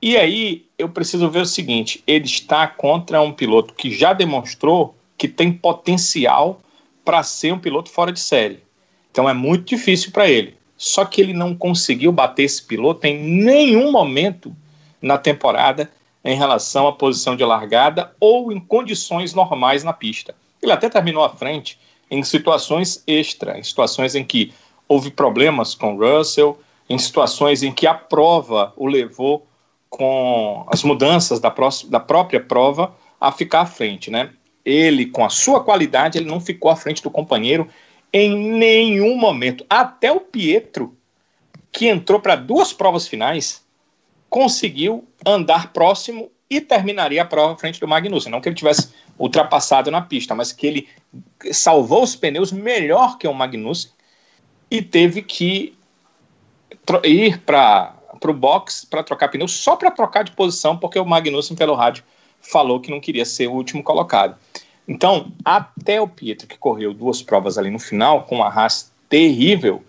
E aí eu preciso ver o seguinte: ele está contra um piloto que já demonstrou que tem potencial para ser um piloto fora de série. Então é muito difícil para ele. Só que ele não conseguiu bater esse piloto em nenhum momento na temporada em relação à posição de largada ou em condições normais na pista. Ele até terminou à frente em situações extra, em situações em que houve problemas com Russell, em situações em que a prova o levou com as mudanças da, da própria prova a ficar à frente, né? Ele, com a sua qualidade, ele não ficou à frente do companheiro em nenhum momento. Até o Pietro, que entrou para duas provas finais, conseguiu andar próximo e terminaria a prova à frente do Magnussen. Não que ele tivesse ultrapassado na pista, mas que ele salvou os pneus melhor que o Magnussen e teve que ir para o box para trocar pneu, só para trocar de posição, porque o Magnussen, pelo rádio, falou que não queria ser o último colocado. Então, até o Pietro, que correu duas provas ali no final, com uma raça terrível,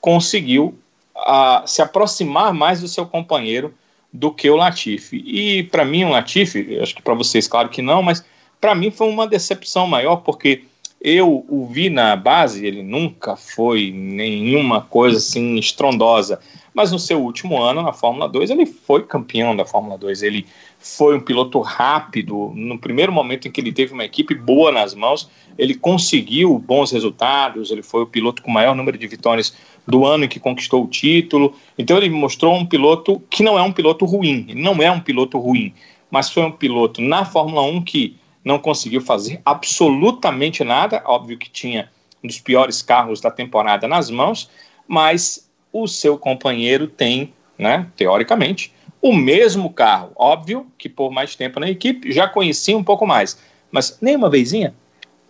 conseguiu uh, se aproximar mais do seu companheiro do que o Latifi. E para mim, o Latifi, acho que para vocês, claro que não, mas para mim foi uma decepção maior, porque eu o vi na base, ele nunca foi nenhuma coisa assim estrondosa, mas no seu último ano na Fórmula 2 ele foi campeão da Fórmula 2, ele foi um piloto rápido, no primeiro momento em que ele teve uma equipe boa nas mãos, ele conseguiu bons resultados, ele foi o piloto com maior número de vitórias do ano em que conquistou o título, então ele mostrou um piloto que não é um piloto ruim, não é um piloto ruim, mas foi um piloto na Fórmula 1 que não conseguiu fazer absolutamente nada. Óbvio que tinha um dos piores carros da temporada nas mãos, mas o seu companheiro tem, né, teoricamente, o mesmo carro. Óbvio que por mais tempo na equipe já conhecia um pouco mais, mas nem uma vezinha,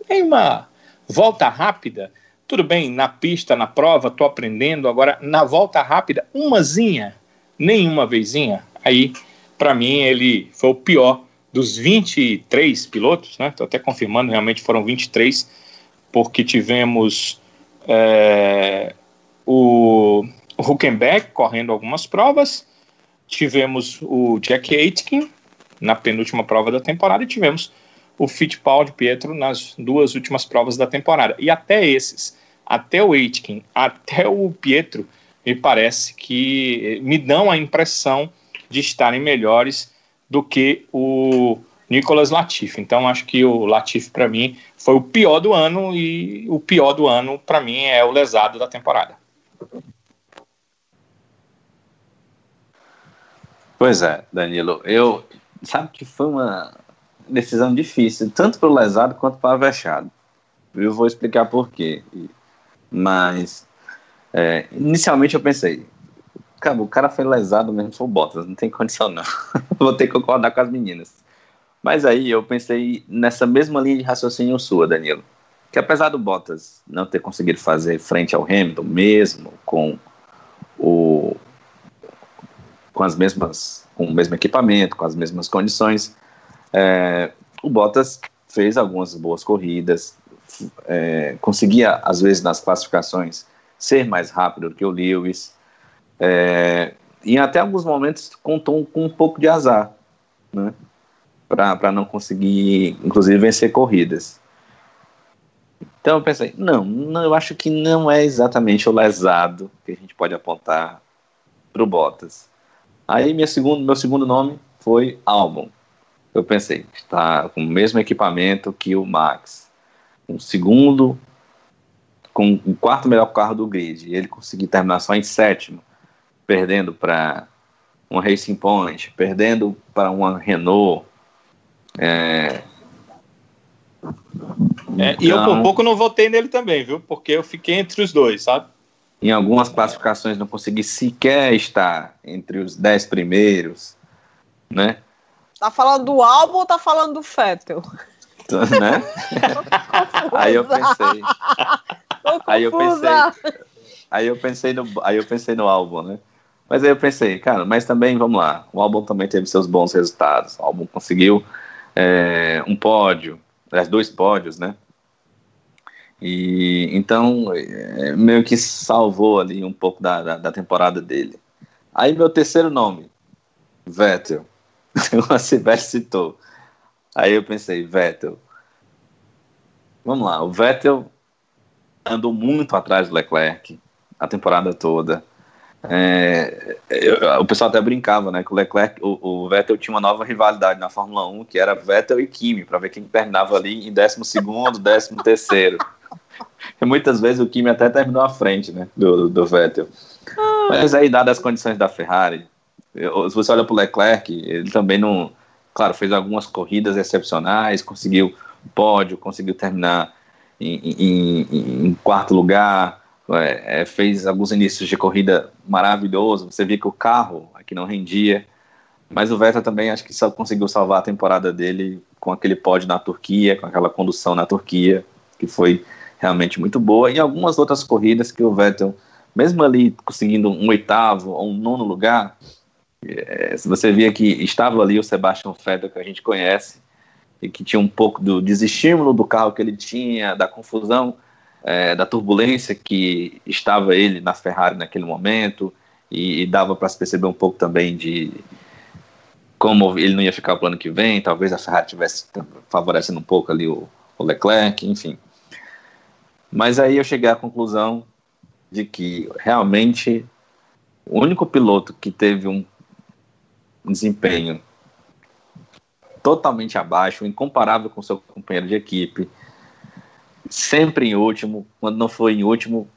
nem uma volta rápida. Tudo bem, na pista, na prova, estou aprendendo. Agora, na volta rápida, umazinha, nenhuma vezinha. Aí, para mim, ele foi o pior dos 23 pilotos, né? Estou até confirmando, realmente foram 23, porque tivemos é, o, o Huckenberg correndo algumas provas, tivemos o Jack Aitken na penúltima prova da temporada e tivemos o Fittipaldi Pietro nas duas últimas provas da temporada. E até esses, até o Aitken, até o Pietro, me parece que me dão a impressão de estarem melhores do que o Nicolas Latifi. Então acho que o Latifi para mim foi o pior do ano e o pior do ano para mim é o lesado da temporada. Pois é, Danilo. Eu sabe que foi uma decisão difícil, tanto para o lesado quanto para o avexado. Eu vou explicar por quê. Mas é, inicialmente eu pensei, Cara, o cara foi lesado mesmo, o Bottas, não tem condição não. Vou ter que concordar com as meninas. Mas aí eu pensei nessa mesma linha de raciocínio sua, Danilo. Que apesar do Bottas não ter conseguido fazer frente ao Hamilton, mesmo com o com as mesmas com o mesmo equipamento, com as mesmas condições, é, o Bottas fez algumas boas corridas, é, conseguia às vezes nas classificações ser mais rápido do que o Lewis, é, e até alguns momentos contou com um pouco de azar, né? Para não conseguir, inclusive, vencer corridas. Então eu pensei, não, não, eu acho que não é exatamente o lesado que a gente pode apontar para o Bottas. Aí minha segundo, meu segundo nome foi Albon. Eu pensei, está com o mesmo equipamento que o Max. Um segundo, com o quarto melhor carro do grid. Ele conseguiu terminar só em sétimo perdendo para uma Racing Point, perdendo para uma Renault. É... É, então, e eu por então, pouco não votei nele também, viu? Porque eu fiquei entre os dois, sabe? Em algumas classificações não consegui sequer estar entre os dez primeiros, né? Tá falando do álbum ou tá falando do Fettel? né? aí eu pensei. aí eu pensei. Aí eu pensei no, aí eu pensei no álbum, né? Mas aí eu pensei, cara, mas também, vamos lá, o álbum também teve seus bons resultados. O álbum conseguiu é, um pódio, aliás, dois pódios, né? E então, é, meio que salvou ali um pouco da, da, da, temporada dele. Aí, meu terceiro nome, Vettel. o Sibeli citou. Aí eu pensei, Vettel. Vamos lá, o Vettel andou muito atrás do Leclerc a temporada toda. É, eu, o pessoal até brincava, né? Que o Leclerc, o, o, Vettel tinha uma nova rivalidade na Fórmula 1, que era Vettel e Kimi, para ver quem terminava ali em 12 º, 13 terceiro. Muitas vezes o Kimi até terminou à frente, né? Do, do Vettel. Mas aí, dadas as condições da Ferrari, se você olha para o Leclerc, ele também não. Claro, fez algumas corridas excepcionais, conseguiu pódio, conseguiu terminar em, em, em quarto lugar, é, é, fez alguns inícios de corrida maravilhosos. Você via que o carro aqui não rendia, mas o Vettel também acho que só conseguiu salvar a temporada dele com aquele pódio na Turquia, com aquela condução na Turquia, que foi realmente muito boa. E algumas outras corridas que o Vettel, mesmo ali conseguindo um oitavo ou um nono lugar, é, você via que estava ali o Sebastian Vettel que a gente conhece e que tinha um pouco do desestímulo do carro que ele tinha, da confusão, é, da turbulência que estava ele na Ferrari naquele momento e, e dava para se perceber um pouco também de como ele não ia ficar o ano que vem, talvez a Ferrari tivesse favorecendo um pouco ali o, o Leclerc, enfim. Mas aí eu cheguei à conclusão de que realmente o único piloto que teve um desempenho totalmente abaixo, incomparável com seu companheiro de equipe, sempre em último, quando não foi em último,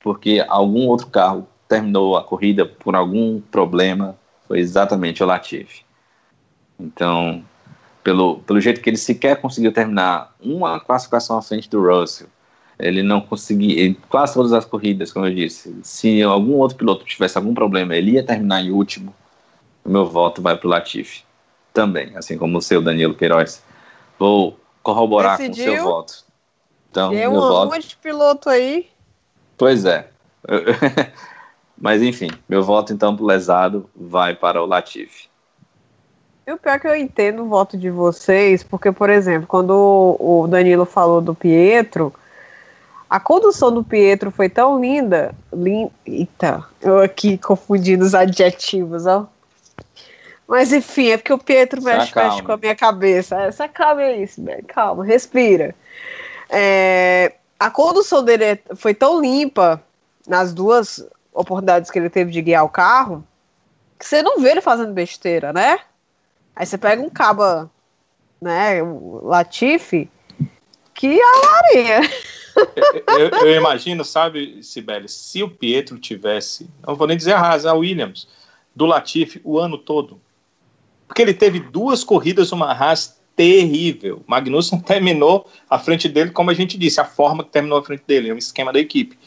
porque algum outro carro terminou a corrida por algum problema, foi exatamente o Latifi. Então, pelo, pelo jeito que ele sequer conseguiu terminar uma classificação à frente do Russell, ele não conseguia, quase todas as corridas, como eu disse, se algum outro piloto tivesse algum problema, ele ia terminar em último, o meu voto vai para o Latifi também, assim como o seu, Danilo Queiroz. Vou corroborar Decidiu. com o seu voto. Então, Tem um voto... monte de piloto aí. Pois é. Mas enfim, meu voto então pro lesado vai para o Latifi. E o pior é que eu entendo o voto de vocês, porque, por exemplo, quando o Danilo falou do Pietro, a condução do Pietro foi tão linda. Lin... Eita, eu aqui confundindo os adjetivos, ó. Mas enfim, é porque o Pietro mexe, mexe com a minha cabeça. Essa calma é isso, né? calma, respira. É, a condução dele foi tão limpa nas duas oportunidades que ele teve de guiar o carro que você não vê ele fazendo besteira, né? Aí você pega um caba, né, o Latifi, que alaria. eu, eu, eu imagino, sabe, Sibeli, se o Pietro tivesse, não vou nem dizer a Haas, a Williams, do Latifi o ano todo, porque ele teve duas corridas, uma Haas terrível. Magnussen terminou à frente dele, como a gente disse, a forma que terminou à frente dele, é um esquema da equipe.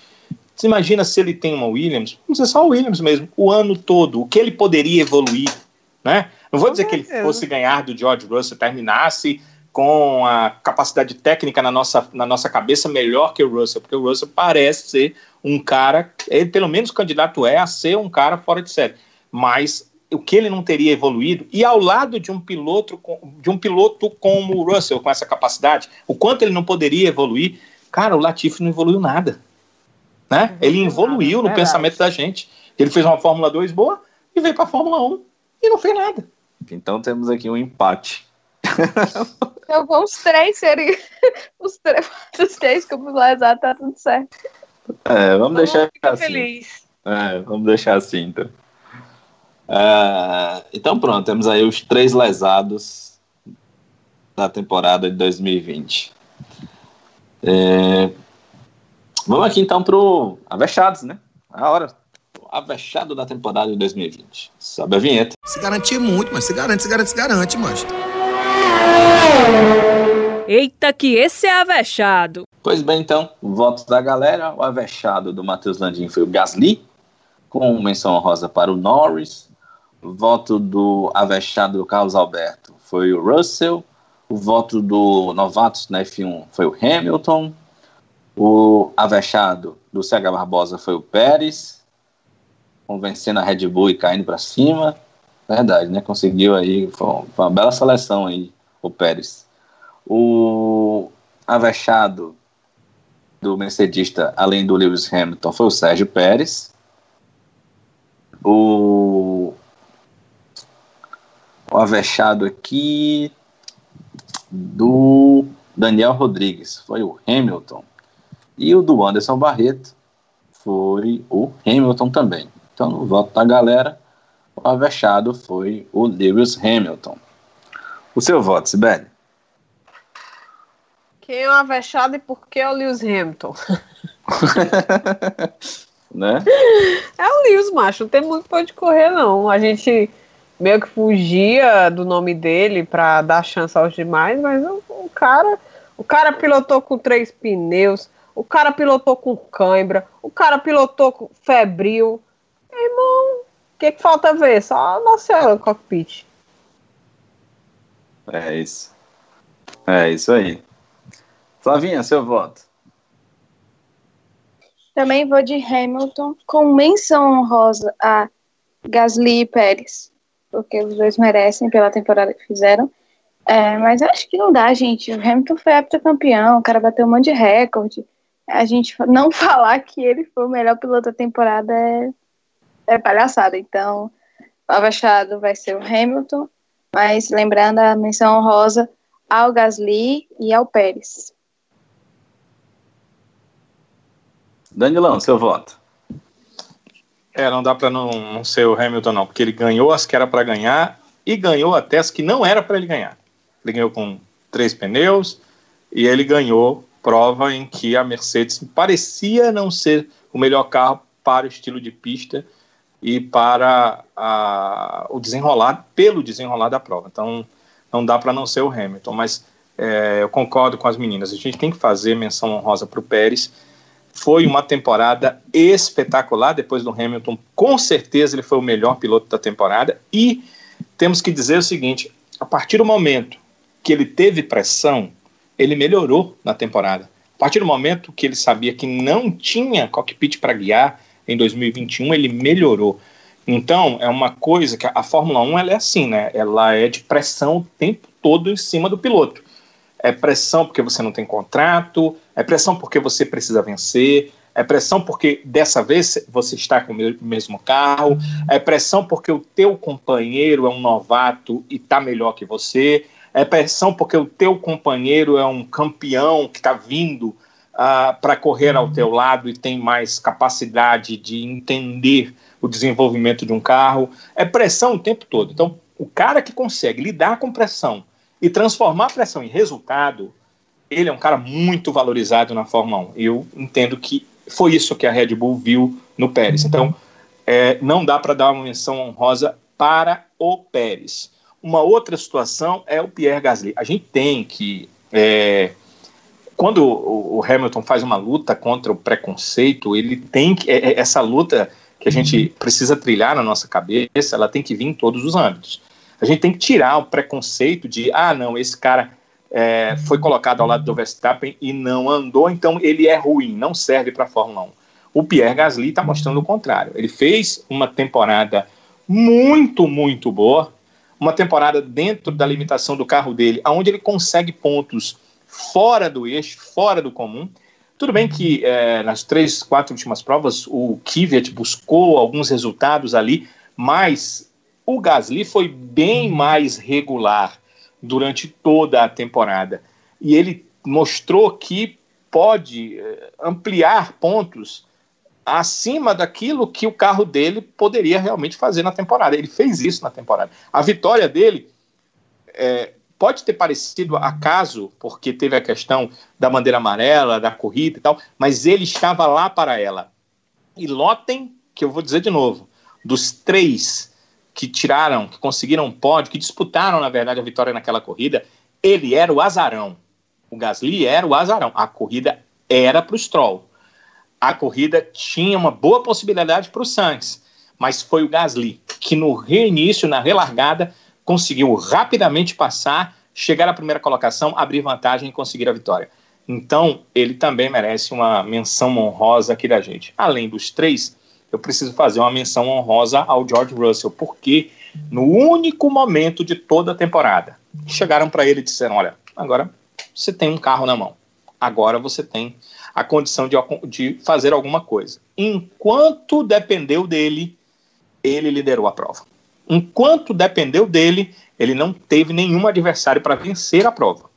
Você imagina se ele tem uma Williams, não sei só o Williams mesmo, o ano todo, o que ele poderia evoluir, né? Não vou dizer que ele fosse ganhar do George Russell, terminasse com a capacidade técnica na nossa, na nossa cabeça melhor que o Russell, porque o Russell parece ser um cara, ele pelo menos candidato é a ser um cara fora de série, mas o que ele não teria evoluído e ao lado de um piloto de um piloto como o Russell com essa capacidade, o quanto ele não poderia evoluir, cara, o Latifi não evoluiu nada, né? Ele evoluiu no pensamento da gente. Ele fez uma Fórmula 2 boa e veio para a Fórmula 1 e não fez nada. Então temos aqui um empate. Então vamos três serem os três, os três como exato, tá tudo certo. É, vamos deixar assim. Feliz. É, vamos deixar assim, então. Uh, então pronto, temos aí os três lesados da temporada de 2020. É, vamos aqui então pro Avechados, né? A hora. Avechado da temporada de 2020. Sobe a vinheta. Se garante muito, mas se garante, se garante, se garante, mas. Eita, que esse é avexado. Pois bem, então, votos da galera. O avexado do Matheus Landim foi o Gasly, com menção honrosa para o Norris, o voto do avexado Carlos Alberto foi o Russell. O voto do novatos na F1 foi o Hamilton. O avexado do CH Barbosa foi o Pérez, convencendo a Red Bull e caindo para cima. Verdade, né? Conseguiu aí, foi uma bela seleção aí, o Pérez. O avexado do Mercedista, além do Lewis Hamilton, foi o Sérgio Pérez. O o avexado aqui do Daniel Rodrigues, foi o Hamilton. E o do Anderson Barreto foi o Hamilton também. Então, no voto da galera, o avexado foi o Lewis Hamilton. O seu voto, Sibeli? Quem é o avexado e por que é o Lewis Hamilton? né? É o Lewis, macho. Não tem muito pra onde correr, não. A gente meio que fugia do nome dele para dar chance aos demais, mas o, o, cara, o cara pilotou com três pneus, o cara pilotou com cãibra, o cara pilotou com febril. Irmão, o que, que falta ver? Só nosso cockpit. É isso. É isso aí. Flavinha, seu voto. Também vou de Hamilton com menção honrosa a Gasly e Pérez porque os dois merecem pela temporada que fizeram. É, mas acho que não dá, gente. O Hamilton foi campeão, o cara bateu um monte de recorde. A gente não falar que ele foi o melhor piloto da temporada é, é palhaçada. Então, o Avachado vai ser o Hamilton, mas lembrando a menção honrosa ao Gasly e ao Pérez. Danilão, seu voto. É, não dá para não, não ser o Hamilton, não, porque ele ganhou as que era para ganhar e ganhou até as que não era para ele ganhar. Ele ganhou com três pneus e ele ganhou prova em que a Mercedes parecia não ser o melhor carro para o estilo de pista e para a, o desenrolar, pelo desenrolar da prova. Então, não dá para não ser o Hamilton, mas é, eu concordo com as meninas. A gente tem que fazer menção honrosa para o Pérez foi uma temporada espetacular depois do Hamilton. Com certeza ele foi o melhor piloto da temporada. E temos que dizer o seguinte: a partir do momento que ele teve pressão, ele melhorou na temporada. A partir do momento que ele sabia que não tinha cockpit para guiar em 2021, ele melhorou. Então, é uma coisa que a Fórmula 1 ela é assim, né? Ela é de pressão o tempo todo em cima do piloto é pressão porque você não tem contrato, é pressão porque você precisa vencer, é pressão porque dessa vez você está com o mesmo carro, é pressão porque o teu companheiro é um novato e está melhor que você, é pressão porque o teu companheiro é um campeão que está vindo ah, para correr ao teu lado e tem mais capacidade de entender o desenvolvimento de um carro, é pressão o tempo todo. Então, o cara que consegue lidar com pressão e transformar a pressão em resultado, ele é um cara muito valorizado na Fórmula 1. Eu entendo que foi isso que a Red Bull viu no Pérez. Então, é, não dá para dar uma menção honrosa para o Pérez. Uma outra situação é o Pierre Gasly. A gente tem que. É, quando o, o, Hamilton faz uma luta contra o preconceito, ele tem que. É, é essa luta que a gente precisa trilhar na nossa cabeça, ela tem que vir em todos os âmbitos. A gente tem que tirar o preconceito de, ah, não, esse cara é, foi colocado ao lado do Verstappen e não andou, então ele é ruim, não serve para a Fórmula 1. O Pierre Gasly está mostrando o contrário. Ele fez uma temporada muito, muito boa, uma temporada dentro da limitação do carro dele, onde ele consegue pontos fora do eixo, fora do comum. Tudo bem que é, nas três, quatro últimas provas o Kvyat buscou alguns resultados ali, mas o Gasly foi bem mais regular durante toda a temporada e ele mostrou que pode eh, ampliar pontos acima daquilo que o carro dele poderia realmente fazer na temporada. Ele fez isso na temporada. A vitória dele é, pode ter parecido acaso, porque teve a questão da bandeira amarela, da corrida e tal, mas ele estava lá para ela. E lotem, que eu vou dizer de novo, dos três que tiraram, que conseguiram pódio, que disputaram, na verdade, a vitória naquela corrida, ele era o azarão. O Gasly era o azarão. A corrida era para o Stroll. A corrida tinha uma boa possibilidade para o Sainz, mas foi o Gasly que no reinício, na relargada, conseguiu rapidamente passar, chegar à primeira colocação, abrir vantagem e conseguir a vitória. Então, ele também merece uma menção honrosa aqui da gente. Além dos três, eu preciso fazer uma menção honrosa ao George Russell, porque no único momento de toda a temporada, chegaram para ele e disseram: Olha, agora você tem um carro na mão, agora você tem a condição de, de fazer alguma coisa. Enquanto dependeu dele, ele liderou a prova. Enquanto dependeu dele, ele não teve nenhum adversário para vencer a prova.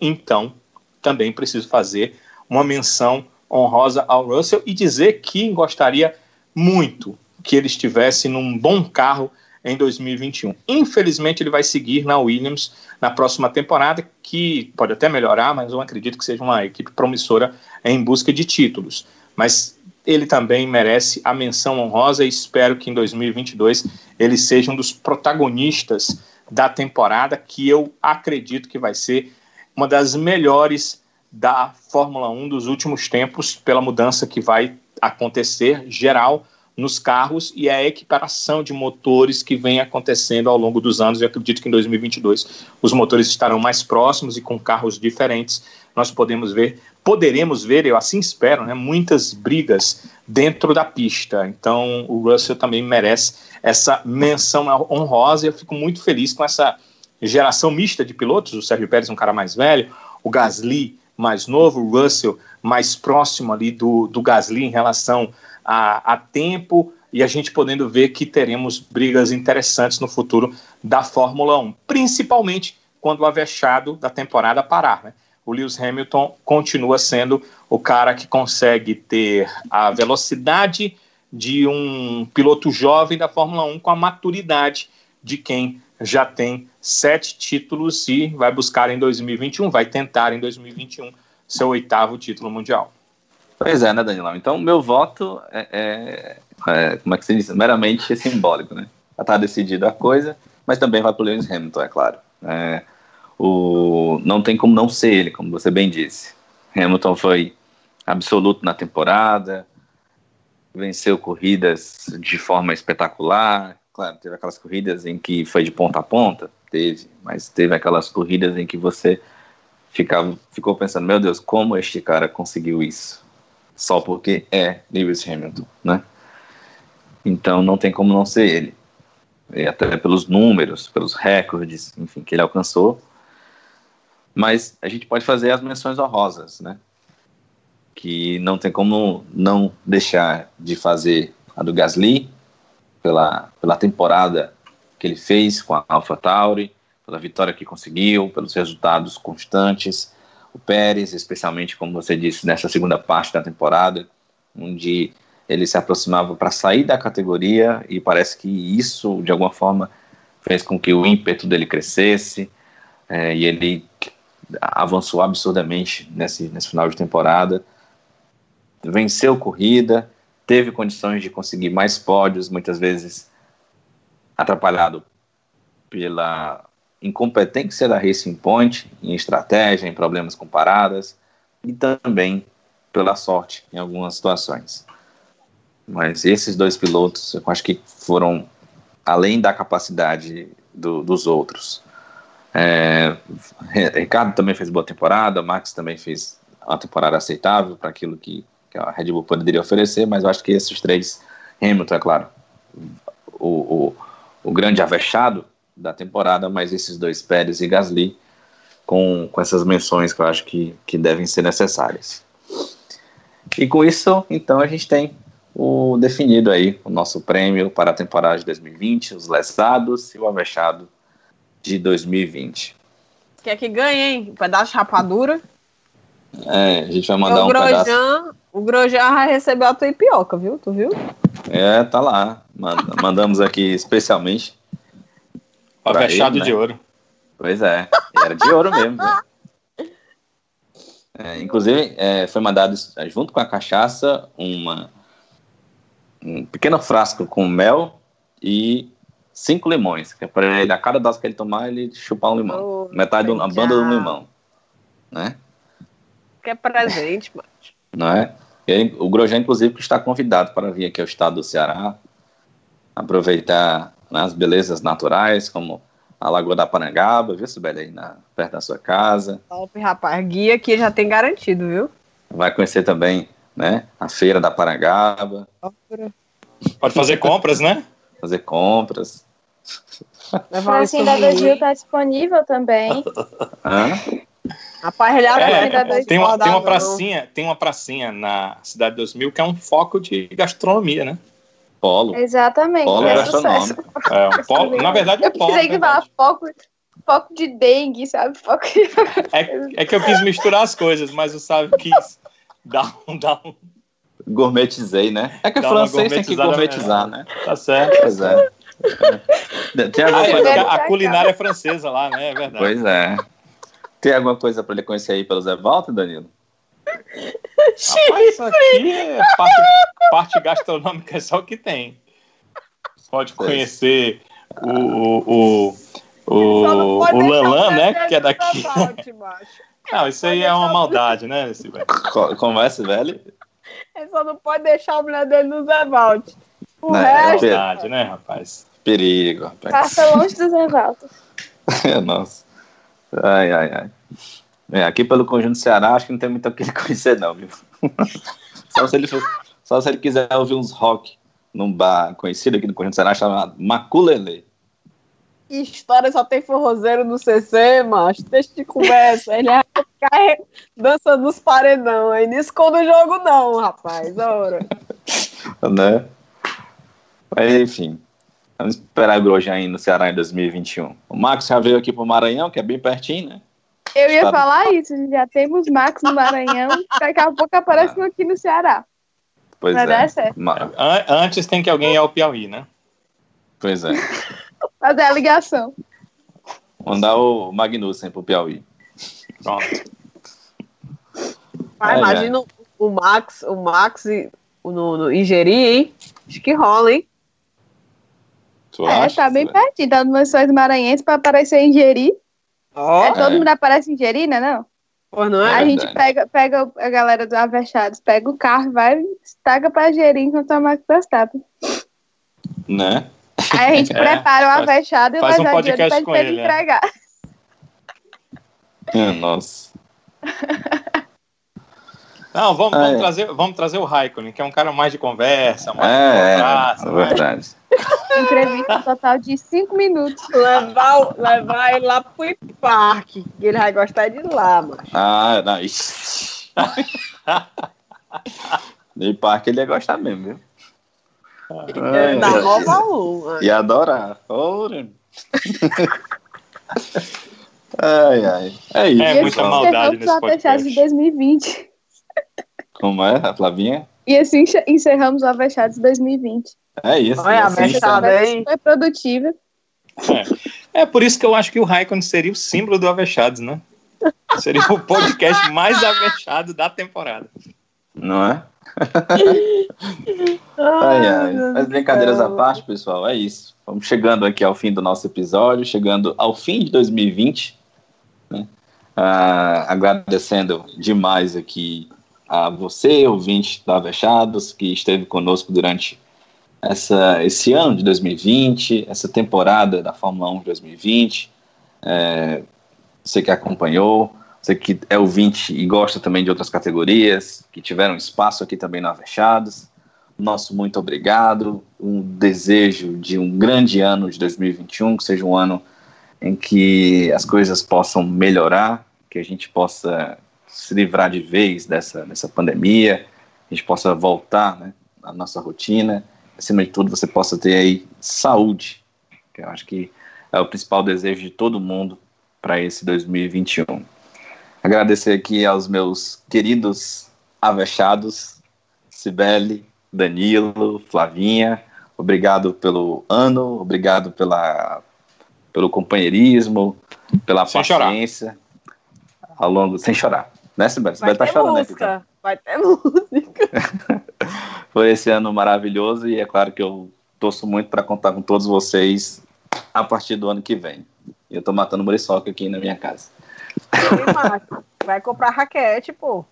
Então, também preciso fazer uma menção honrosa ao Russell e dizer que gostaria muito que ele estivesse num bom carro em 2021. Infelizmente, ele vai seguir na Williams na próxima temporada, que pode até melhorar, mas eu acredito que seja uma equipe promissora em busca de títulos. Mas ele também merece a menção honrosa e espero que em 2022 ele seja um dos protagonistas da temporada, que eu acredito que vai ser uma das melhores da Fórmula 1 dos últimos tempos, pela mudança que vai acontecer geral nos carros e a equiparação de motores que vem acontecendo ao longo dos anos. Eu acredito que em 2022 os motores estarão mais próximos e com carros diferentes. Nós podemos ver, poderemos ver, eu assim espero, né, muitas brigas dentro da pista. Então o Russell também merece essa menção honrosa e eu fico muito feliz com essa geração mista de pilotos. O Sérgio Pérez, um cara mais velho, o Gasly mais novo, o Russell mais próximo ali do, do Gasly em relação a, a tempo e a gente podendo ver que teremos brigas interessantes no futuro da Fórmula 1, principalmente quando o avexado da temporada parar. Né? O Lewis Hamilton continua sendo o cara que consegue ter a velocidade de um piloto jovem da Fórmula 1 com a maturidade de quem já tem sete títulos e vai buscar em 2021, vai tentar em 2021 seu oitavo título mundial. Pois é, né, Danilão? Então, meu voto é, é, é, como é que se diz? Meramente simbólico, né? Já tá decidida a coisa, mas também vai pro Lewis Hamilton, é claro. É, o, não tem como não ser ele, como você bem disse. Hamilton foi absoluto na temporada, venceu corridas de forma espetacular. Claro, teve aquelas corridas em que foi de ponta a ponta, teve, mas teve aquelas corridas em que você ficava, ficou pensando, meu Deus, como este cara conseguiu isso? só porque é Lewis Hamilton, né? Então não tem como não ser ele. E até pelos números, pelos recordes, enfim, que ele alcançou. Mas a gente pode fazer as menções honrosas, né? Que não tem como não deixar de fazer a do Gasly, pela, pela temporada que ele fez com a AlphaTauri, pela vitória que conseguiu, pelos resultados constantes, o Pérez, especialmente, como você disse, nessa segunda parte da temporada, onde ele se aproximava para sair da categoria e parece que isso, de alguma forma, fez com que o ímpeto dele crescesse é, e ele avançou absurdamente nesse, nesse final de temporada. Venceu corrida, teve condições de conseguir mais pódios, muitas vezes atrapalhado pela incompetência da Racing Point em estratégia, em problemas com paradas e também pela sorte em algumas situações. Mas esses dois pilotos, eu acho que foram além da capacidade do, dos outros. É, Ricardo também fez boa temporada, Max também fez uma temporada aceitável para aquilo que, que, a Red Bull poderia oferecer, mas eu acho que esses três, Hamilton, é claro, o, o, o grande avexado, da temporada, mas esses dois Pérez e Gasly com, com essas menções que eu acho que, que devem ser necessárias. E com isso, então, a gente tem o definido aí, o nosso prêmio para a temporada de 2020, os lesados e o avexado de 2020. Quer que ganhe, hein? Um pedaço de rapadura. É, a gente vai mandar o um Grosjean, pedaço. O Grosjean vai receber a tua ipioca, viu? Tu viu? É, tá lá. Manda- mandamos aqui especialmente Avexado ele, né? de ouro. Pois é, era de ouro mesmo. viu? É, inclusive, é, foi mandado é, junto com a cachaça uma, um pequeno frasco com mel e cinco limões, que é para ele, a cada dose que ele tomar, ele chupar um limão. Oh, Metade, do, a legal. banda do limão. Né? Que é presente, mano. Não é? Ele, o Grosjean, inclusive, está convidado para vir aqui ao estado do Ceará, aproveitar né, as belezas naturais, como a Lagoa da Parangaba, viu, Sibeli, aí na, perto da sua casa. Top, rapaz. Guia aqui já tem garantido, viu? Vai conhecer também né, a Feira da Parangaba, Pode fazer compras, né? fazer compras. Um Pracinha da souvenir. 2000 tá disponível também. Hã? Rapaz, ele É, ainda dois tem, uma, tem uma pracinha, tem uma pracinha na Cidade 2000 que é um foco de gastronomia, né? Polo. Exatamente, Polo é sucesso. gastronômico. É um polo, na verdade é Eu polo. pensei na que falar verdade. foco, foco de dengue, sabe? Foco de... É, é que eu quis misturar as coisas, mas o Sábio quis Dá um, dá um. Gourmetizei, né? É que uma francês tem que gourmetizar, né? Tá certo. Pois é. Tem alguma Ah, é, a culinária é francesa lá, né? É verdade. Pois é. Tem alguma coisa para ele conhecer aí pelo Zé Walter, Danilo? Rapaz, isso aqui é parte, parte gastronômica, é só o que tem. Pode conhecer o, o, o, o, o Lanlan, né? Que é daqui. Não, isso aí é uma maldade, né? Esse velho? Co- Conversa, velho? Ele só não pode deixar a mulher dele no Zé Valt. O Não, resto, é Pedro. Maldade, né, rapaz? Perigo, rapaz. Passa longe do Zé Walter. Nossa. Ai, ai, ai. É, aqui pelo Conjunto Ceará, acho que não tem muito o que ele conhecer, não, viu? só, se ele, só se ele quiser ouvir uns rock num bar conhecido aqui no Conjunto Ceará chamado Maculele. que história só tem forrozeiro no CC, macho. Deixa de conversa. Ele ficar dançando nos paredão. Aí não esconda o jogo, não, rapaz. Ora. né? Mas, enfim, vamos esperar o Grosjean no Ceará em 2021. O Marcos já veio aqui pro Maranhão, que é bem pertinho, né? Eu ia falar isso, já temos Max no Maranhão, daqui a pouco aparece um aqui no Ceará. Pois é. certo. Antes tem que alguém ir ao Piauí, né? Pois é. Fazer a ligação. Mandar o Magnussen pro Piauí. Pronto. Mas Ai, imagina o- o Max, o Max e- o- no, no Ingeri, hein? Acho que rola, hein? Tu é, acha? tá bem pertinho, tá no Missões Maranhenses pra aparecer em Jeri. Ó, É, todo É. mundo aparece em Jeri, né? Não? pois não É é? a gente pega, pega a galera do Avechados, pega o carro, vai, estaca pra Jeri enquanto a Max Verstappen. Né? Aí a gente É, prepara o Avechado e faz um podcast ele, com ele ele, é. entregar. É, Nossa. Não, vamos, vamos é. trazer, vamos trazer o Raikkonen, que é um cara mais de conversa, mais de É, conversa, é, é né? verdade. Entrevista total de cinco minutos. Levar, o- levar ele lá pro parque. que Ele vai gostar de lá, mano. Ah, não. Nem parque ele ia gostar mesmo, viu? Ai, Na ai, Nova 1. Ia adorar. Ora. ai, ai. É isso. É E muita maldade nesse de podcast. 2020. Como é, a Flavinha? E assim encerramos o Avechados 2020. É isso. Olha, assim, avexado. Bem? Foi produtiva. É. É por isso que eu acho que o Raikkonen seria o símbolo do Avechados, né? Seria o podcast mais avexado da temporada. Não é? Ai, ai. meu Mas brincadeiras à parte, pessoal, é isso. Vamos chegando aqui ao fim do nosso episódio, chegando ao fim de 2020, né? Ah, agradecendo demais aqui a você, ouvinte da Avechados, que esteve conosco durante essa, esse ano de 2020, essa temporada da Fórmula 1 de 2020. É, você que acompanhou, você que é ouvinte e gosta também de outras categorias, que tiveram espaço aqui também no Avechados. Nosso muito obrigado, um desejo de um grande ano de 2021, que seja um ano em que as coisas possam melhorar, que a gente possa se livrar de vez dessa, dessa pandemia, a gente possa voltar né, à nossa rotina, acima de tudo você possa ter aí saúde, que eu acho que é o principal desejo de todo mundo para esse 2021. Agradecer aqui aos meus queridos avechados, Cibele, Danilo, Flavinha, obrigado pelo ano, obrigado pela, pelo companheirismo, pela Sem chorar. paciência ao longo, sem chorar, né, Cibele? Vai Cibele tá chorando aqui, música. Vai ter música. Foi esse ano maravilhoso e é claro que eu torço muito para contar com todos vocês a partir do ano que vem. E eu tô matando muriçoca aqui na minha casa. Vai comprar raquete, pô.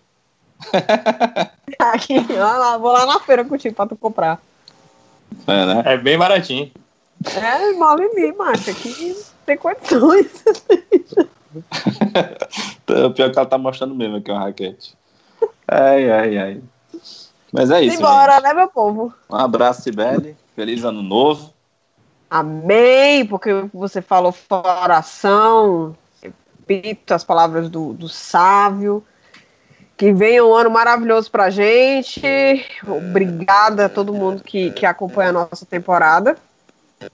Aqui, ó lá, vou lá na feira contigo pra tu comprar. É, né? É bem baratinho. É, mal em mim, macho. Aqui tem condições. O pior que ela tá mostrando mesmo aqui uma raquete. Ai, ai, ai. Mas é isso. Simbora, gente. né, meu povo? Um abraço, Sibeli. Feliz ano novo. Amém, porque você falou oração. Repito as palavras do, do sábio. Que venha um ano maravilhoso pra gente. Obrigada a todo mundo que, que acompanha a nossa temporada.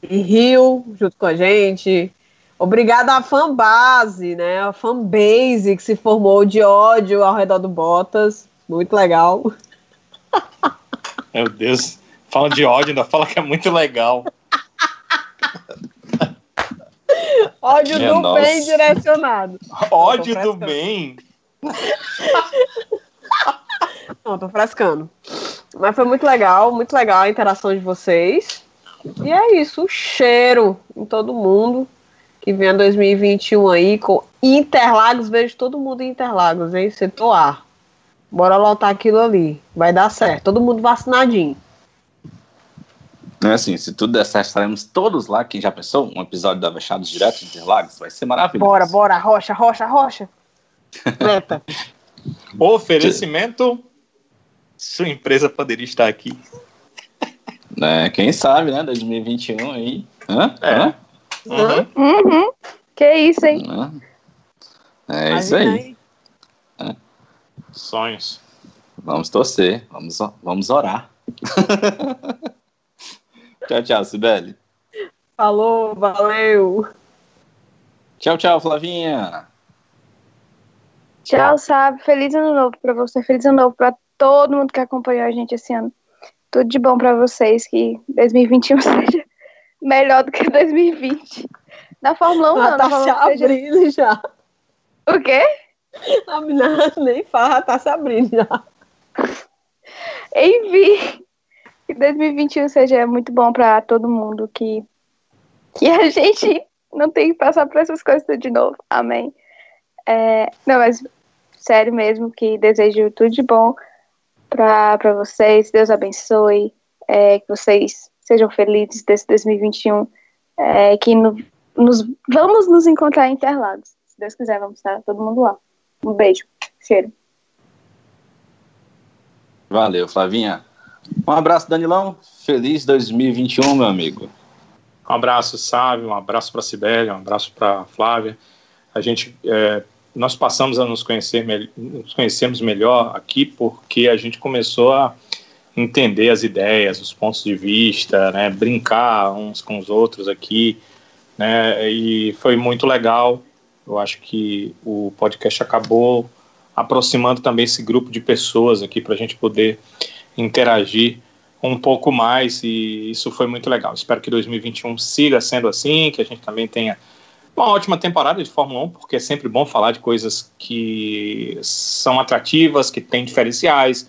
E Rio, junto com a gente. Obrigada à fanbase, né? A fanbase que se formou de ódio ao redor do Bottas. Muito legal. Meu Deus. Falando de ódio, ainda fala que é muito legal. Ódio Minha do nossa. bem direcionado. Ódio do bem. Não, tô frescando. Mas foi muito legal, muito legal a interação de vocês. E é isso, o cheiro em todo mundo. Que venha 2021 aí com Interlagos. Vejo todo mundo em Interlagos, hein? Setor A. Bora lotar aquilo ali. Vai dar certo. Todo mundo vacinadinho. Não é assim, se tudo der certo, estaremos todos lá. Quem já pensou? Um episódio da Avechados direto de Interlagos? Vai ser maravilhoso. Bora, bora. Rocha, rocha, rocha. Meta. Oferecimento. Sua empresa poderia estar aqui. É, quem sabe, né? 2021 aí. Hã? É. Hã? Uhum. Uhum. Que isso, hein? Hã? É isso aí. Sonhos. Vamos torcer. Vamos, vamos orar. tchau, tchau, Sibeli. Falou, valeu. Tchau, tchau, Flavinha. Tchau, sabe? Feliz ano novo pra você. Feliz ano novo pra todo mundo que acompanhou a gente esse ano. Tudo de bom pra vocês. Que 2021 seja melhor do que 2020. Na Fórmula 1, não. Ela Na tá se Fórmula 1 seja... abrindo já. O quê? A menina nem farra tá se abrindo já. Enfim, que 2021 seja muito bom pra todo mundo, que, que a gente não tem que passar por essas coisas de novo. Amém. É, não, mas sério mesmo, que desejo tudo de bom pra, pra vocês. Deus abençoe, é, que vocês sejam felizes desse 2021, é, que no- nos, vamos nos encontrar em Interlagos. Se Deus quiser, vamos estar todo mundo lá. Um beijo. Cheiro. Valeu, Flavinha. Um abraço, Danilão. Feliz 2021, meu amigo. Um abraço, Sávio, um abraço para Sibélia, um abraço para Flávia. A gente, é, nós passamos a nos conhecer, nos conhecermos melhor aqui porque a gente começou a entender as ideias, os pontos de vista, né, brincar uns com os outros aqui, né, e foi muito legal. Eu acho que o podcast acabou aproximando também esse grupo de pessoas aqui para a gente poder interagir um pouco mais e isso foi muito legal. Espero que 2021 siga sendo assim, que a gente também tenha uma ótima temporada de Fórmula 1, porque é sempre bom falar de coisas que são atrativas, que têm diferenciais,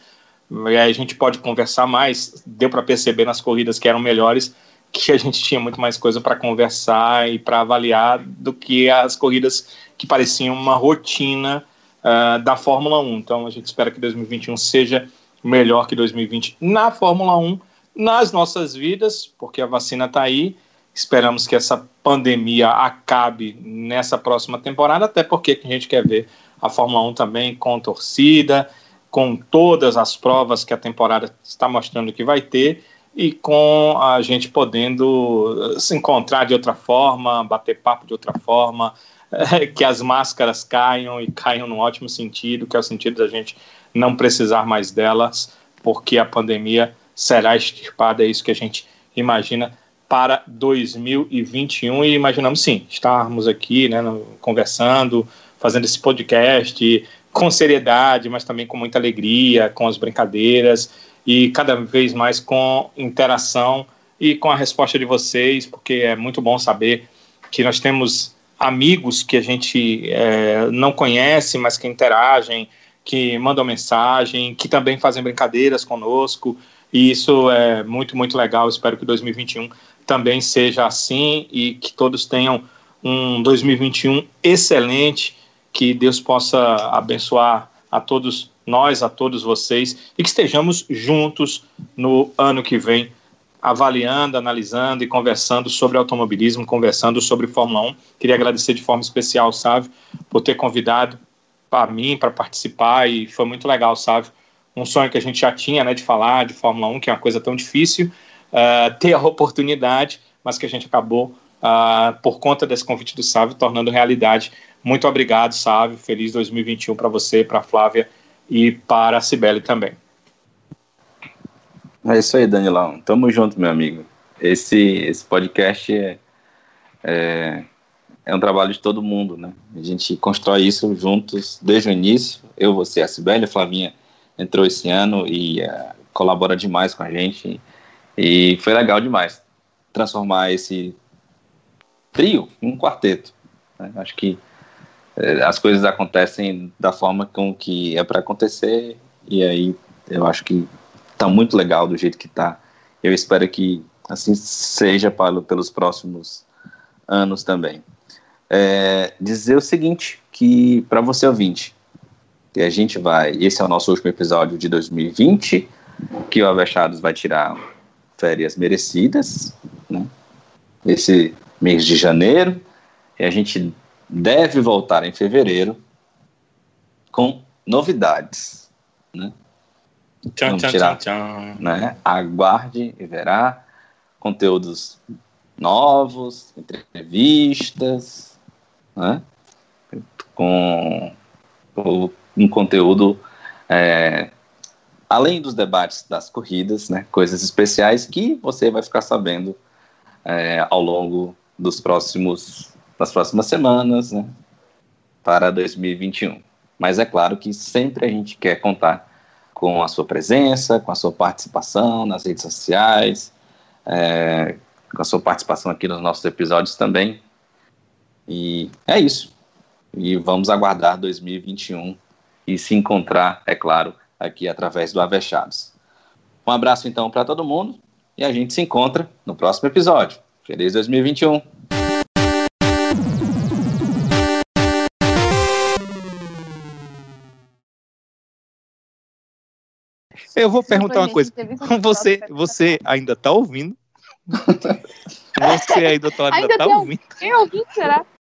e aí a gente pode conversar mais. Deu para perceber nas corridas que eram melhores que a gente tinha muito mais coisa para conversar e para avaliar do que as corridas que pareciam uma rotina ah, da Fórmula 1. Então a gente espera que 2021 seja melhor que 2020 na Fórmula 1, nas nossas vidas, porque a vacina está aí. Esperamos que essa pandemia acabe nessa próxima temporada, até porque a gente quer ver a Fórmula 1 também com torcida, com todas as provas que a temporada está mostrando que vai ter e com a gente podendo eh, se encontrar de outra forma, bater papo de outra forma, eh, que as máscaras caiam e caiam num ótimo sentido, que é o sentido da gente não precisar mais delas, porque a pandemia será extirpada, é isso que a gente imagina para 2021 e imaginamos sim, estarmos aqui, né, no- conversando, fazendo esse podcast com seriedade, mas também com muita alegria, com as brincadeiras e cada vez mais com interação e com a resposta de vocês, porque é muito bom saber que nós temos amigos que a gente eh, não conhece, mas que interagem, que mandam mensagem, que também fazem brincadeiras conosco, e isso é muito, muito legal. Espero que 2021 também seja assim e que todos tenham um 2021 excelente, que Deus possa abençoar a todos nós, a todos vocês, e que estejamos juntos no ano que vem, avaliando, analisando e conversando sobre automobilismo, conversando sobre Fórmula 1. Queria agradecer de forma especial, Sávio, por ter convidado para mim para participar e foi muito legal, sabe? Um sonho que a gente já tinha, né, de falar de Fórmula 1, que é uma coisa tão difícil, uh, ter a oportunidade, mas que a gente acabou, uh, por conta desse convite do Sávio, tornando realidade. Muito obrigado, Sávio. Feliz 2021 para você, para a Flávia e para a Cibele também. É isso aí, Danilão. Tamo junto, meu amigo. Esse, esse podcast é, é, é um trabalho de todo mundo, né? A gente constrói isso juntos desde o início. Eu, você, a Sibeli, a Flavinha entrou esse ano e uh, colabora demais com a gente. E foi legal demais transformar esse trio um quarteto. Né? Acho que uh, as coisas acontecem da forma com que é para acontecer, e aí eu acho que está muito legal do jeito que está. Eu espero que assim seja para, pelos próximos anos também. É, dizer o seguinte, que para você ouvinte, que a gente vai, esse é o nosso último episódio de 2020, que o Avechados vai tirar férias merecidas, né? esse mês de janeiro, e a gente deve voltar em fevereiro com novidades, né? Tchan, Vamos tirar, tchan, tchan. né? Aguarde e verá conteúdos novos, entrevistas, né? com um conteúdo é, além dos debates das corridas, né? coisas especiais que você vai ficar sabendo é, ao longo dos próximos das próximas semanas, né? para 2021. Mas é claro que sempre a gente quer contar com a sua presença, com a sua participação nas redes sociais, é, com a sua participação aqui nos nossos episódios também. E é isso. E vamos aguardar 2021 e se encontrar, é claro, aqui através do Avechados. Um abraço então para todo mundo e a gente se encontra no próximo episódio. Feliz 2021! Eu vou perguntar uma coisa. Você, episódio- você ainda tá ouvindo? Você aí, doutor, ainda, Ainda tá ouvindo? Quem ouviu, será?